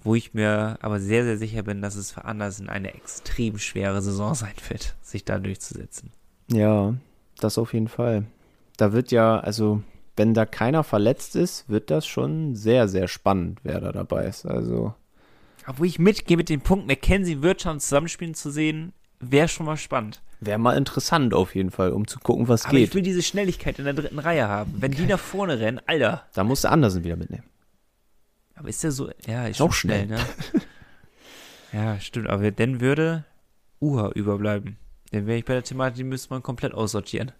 Wo ich mir aber sehr, sehr sicher bin, dass es für Andersen eine extrem schwere Saison sein wird, sich da durchzusetzen.
Ja, das auf jeden Fall. Da wird ja, also, wenn da keiner verletzt ist, wird das schon sehr, sehr spannend, wer da dabei ist. Also,
Obwohl ich mitgehe mit dem Punkt, McKenzie wird schon zusammenspielen zu sehen, wäre schon mal spannend.
Wäre mal interessant auf jeden Fall, um zu gucken, was
Aber ich
geht.
will diese Schnelligkeit in der dritten Reihe haben. Wenn die nach vorne rennen, Alter.
Da musst du Andersen wieder mitnehmen.
Aber ist der so, ja, ist
Noch
schon schnell, ne? ja, stimmt. Aber dann würde Uha überbleiben. Dann wäre ich bei der Thematik, die müsste man komplett aussortieren.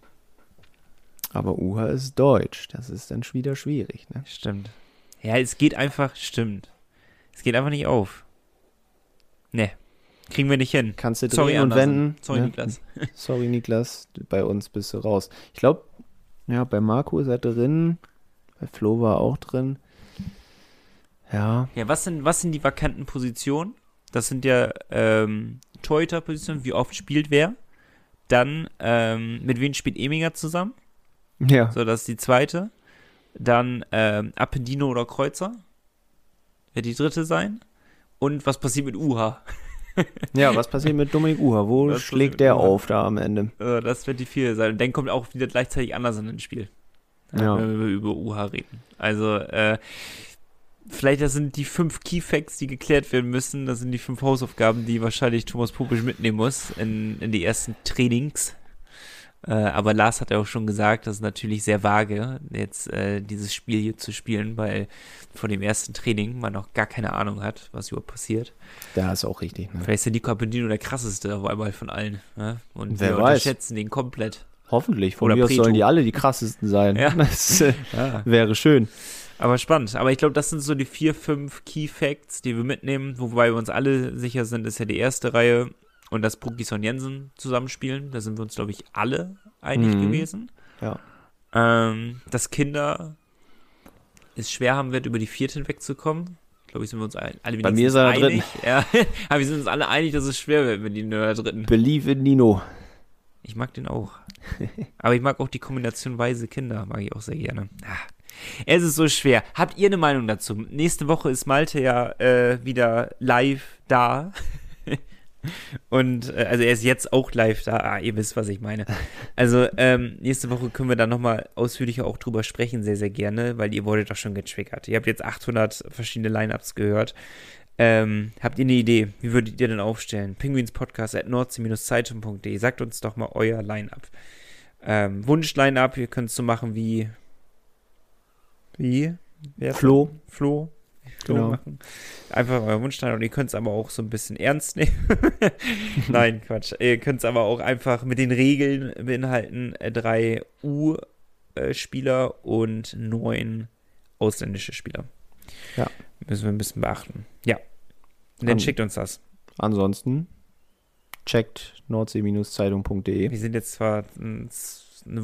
Aber Uha ist deutsch. Das ist dann wieder schwierig. Ne?
Stimmt. Ja, es geht einfach, stimmt. Es geht einfach nicht auf. Ne. Kriegen wir nicht hin.
Kannst du
Sorry,
drehen und
Andersen.
wenden.
Sorry,
ne?
Niklas.
Sorry, Niklas. Bei uns bist du raus. Ich glaube, ja, bei Marco ist er drin. Bei Flo war auch drin. Ja,
Ja, was sind, was sind die vakanten Positionen? Das sind ja ähm, Torhüter-Positionen, wie oft spielt wer? Dann, ähm, mit wem spielt Eminger zusammen?
ja.
So, das ist die zweite. Dann ähm, Appendino oder Kreuzer. Wird die dritte sein. Und was passiert mit Uha?
Ja, was passiert mit Dominik Uha? Wo
Was
schlägt der
Uha?
auf da am Ende?
Das wird die vierte sein. Und dann kommt auch wieder gleichzeitig Andersen ins Spiel.
Ja.
Wenn wir über Uha reden. Also, äh, vielleicht das sind die fünf Key Facts, die geklärt werden müssen. Das sind die fünf Hausaufgaben, die wahrscheinlich Thomas Pupisch mitnehmen muss in, in die ersten Trainings. Äh, aber Lars hat ja auch schon gesagt, das ist natürlich sehr vage, jetzt äh, dieses Spiel hier zu spielen, weil von dem ersten Training man noch gar keine Ahnung hat, was überhaupt passiert.
Da ist auch richtig. Ne?
Vielleicht ist der Nico Appendino der krasseste auf einmal von allen. Ne? Und
Wer
wir
weiß.
unterschätzen den komplett.
Hoffentlich. Von
Oder
mir aus sollen die alle die krassesten sein.
Ja.
Das äh,
Ja.
wäre schön.
Aber spannend. Aber ich glaube, das sind so die vier, fünf Key Facts, die wir mitnehmen. Wobei wir uns alle sicher sind, ist ja die erste Reihe und dass Brugis und Jensen zusammenspielen. Da sind wir uns, glaube ich, alle einig
Mhm.
gewesen.
Ja.
Ähm, dass Kinder es schwer haben wird, über die vierte hinwegzukommen. Glaube ich, sind wir uns alle alle
Bei mir ist er
einig. Ja. Aber wir sind uns alle einig, dass es schwer wird mit in der dritten.
Believe in Nino.
Ich mag den auch. Aber ich mag auch die Kombination weise Kinder, mag ich auch sehr gerne. Ah, es ist so schwer. Habt ihr eine Meinung dazu? Nächste Woche ist Malte ja äh, wieder live da. Und äh, also er ist jetzt auch live da. Ah, ihr wisst, was ich meine. Also ähm, nächste Woche können wir dann nochmal ausführlicher auch drüber sprechen, sehr, sehr gerne, weil ihr wurdet doch schon getriggert. Ihr habt jetzt 800 verschiedene Lineups gehört. Ähm, habt ihr eine Idee? Wie würdet ihr denn aufstellen? Penguinspodcast at nordsee-zeitung.de. Sagt uns doch mal euer Line-Up. Ähm, Wunsch-Line-Up, ihr könnt es so machen wie. Wie? Wer
Flo.
Flo. Flo
Genau.
machen. Einfach euer Wunschline und ihr könnt es aber auch so ein bisschen ernst nehmen. Nein, Quatsch. Ihr könnt es aber auch einfach mit den Regeln beinhalten: äh, drei U-Spieler und neun ausländische Spieler.
Ja.
Müssen wir ein bisschen beachten. Ja. Und dann
An-
schickt uns das.
Ansonsten checkt nordsee-zeitung.de.
Wir sind jetzt zwar eine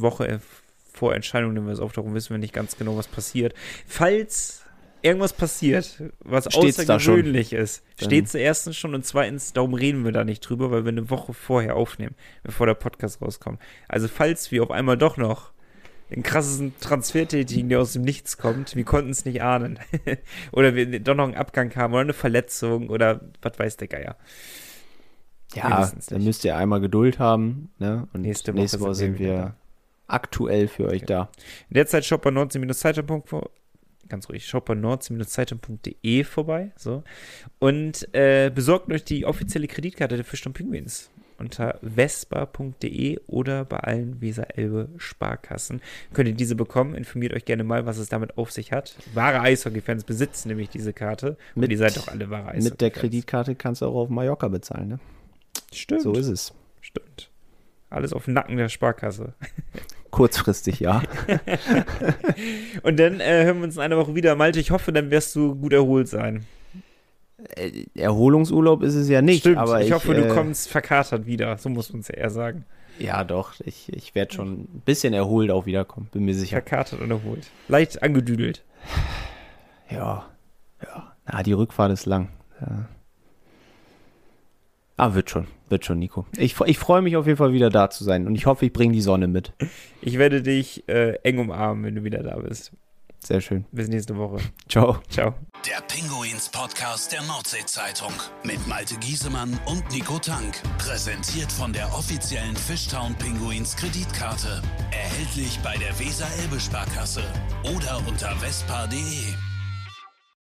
Woche vor Entscheidung, nehmen wir es auf, darum wissen wir nicht ganz genau, was passiert. Falls irgendwas passiert, was
Steht's
außergewöhnlich ist, steht es erstens schon und zweitens, darum reden wir da nicht drüber, weil wir eine Woche vorher aufnehmen, bevor der Podcast rauskommt. Also falls wir auf einmal doch noch einen krassesten Transfer tätigen, der aus dem Nichts kommt, wir konnten es nicht ahnen. oder wir doch noch einen Abgang haben oder eine Verletzung oder was weiß der Geier.
Ja, dann müsst ihr einmal Geduld haben. Ne? Und
Nächste
nächste
Woche
Woche,
sind
sind
wir wieder
wir aktuell für euch da.
Derzeit schaut bei 19-zeitung.de ganz ruhig, schaut bei 19-zeitung.de vorbei. So. Und äh, besorgt euch die offizielle Kreditkarte der Fisch und Pinguins unter vespa.de oder bei allen Weser-Elbe Sparkassen. Könnt ihr diese bekommen. Informiert euch gerne mal, was es damit auf sich hat. Wahre Eishockey-Fans besitzen nämlich diese Karte. Und
Mit-
ihr seid doch alle wahre Eishockey-Fans.
Mit der Kreditkarte kannst du auch auf Mallorca bezahlen. Ne?
Stimmt.
So ist es.
Stimmt. Alles auf dem Nacken der Sparkasse.
Kurzfristig, ja.
Und dann äh, hören wir uns in einer Woche wieder. Malte, ich hoffe, dann wirst du gut erholt sein.
Äh, Erholungsurlaub ist es ja nicht.
Stimmt,
aber
ich, hoffe, du
äh,
kommst verkatert wieder. So muss man es ja eher sagen.
Ja, doch. Ich, ich werde schon ein bisschen erholt auch wiederkommen. Bin mir sicher.
Verkatert und erholt. Leicht angedüdelt.
Ja. Ja. Na, die Rückfahrt ist lang. Ja. Ah, wird schon. Wird schon, Nico. Ich, ich freue mich auf jeden Fall wieder da zu sein. Und ich hoffe, ich bringe die Sonne mit.
Ich werde dich äh, eng umarmen, wenn du wieder da bist.
Sehr schön.
Bis nächste Woche.
Ciao.
Ciao.
Der Pinguins Podcast der Nordsee-Zeitung mit Malte Giesemann und Nico Tank. Präsentiert von der offiziellen Fishtown Pinguins Kreditkarte. Erhältlich bei der Weser-Elbe-Sparkasse oder unter vespa.de.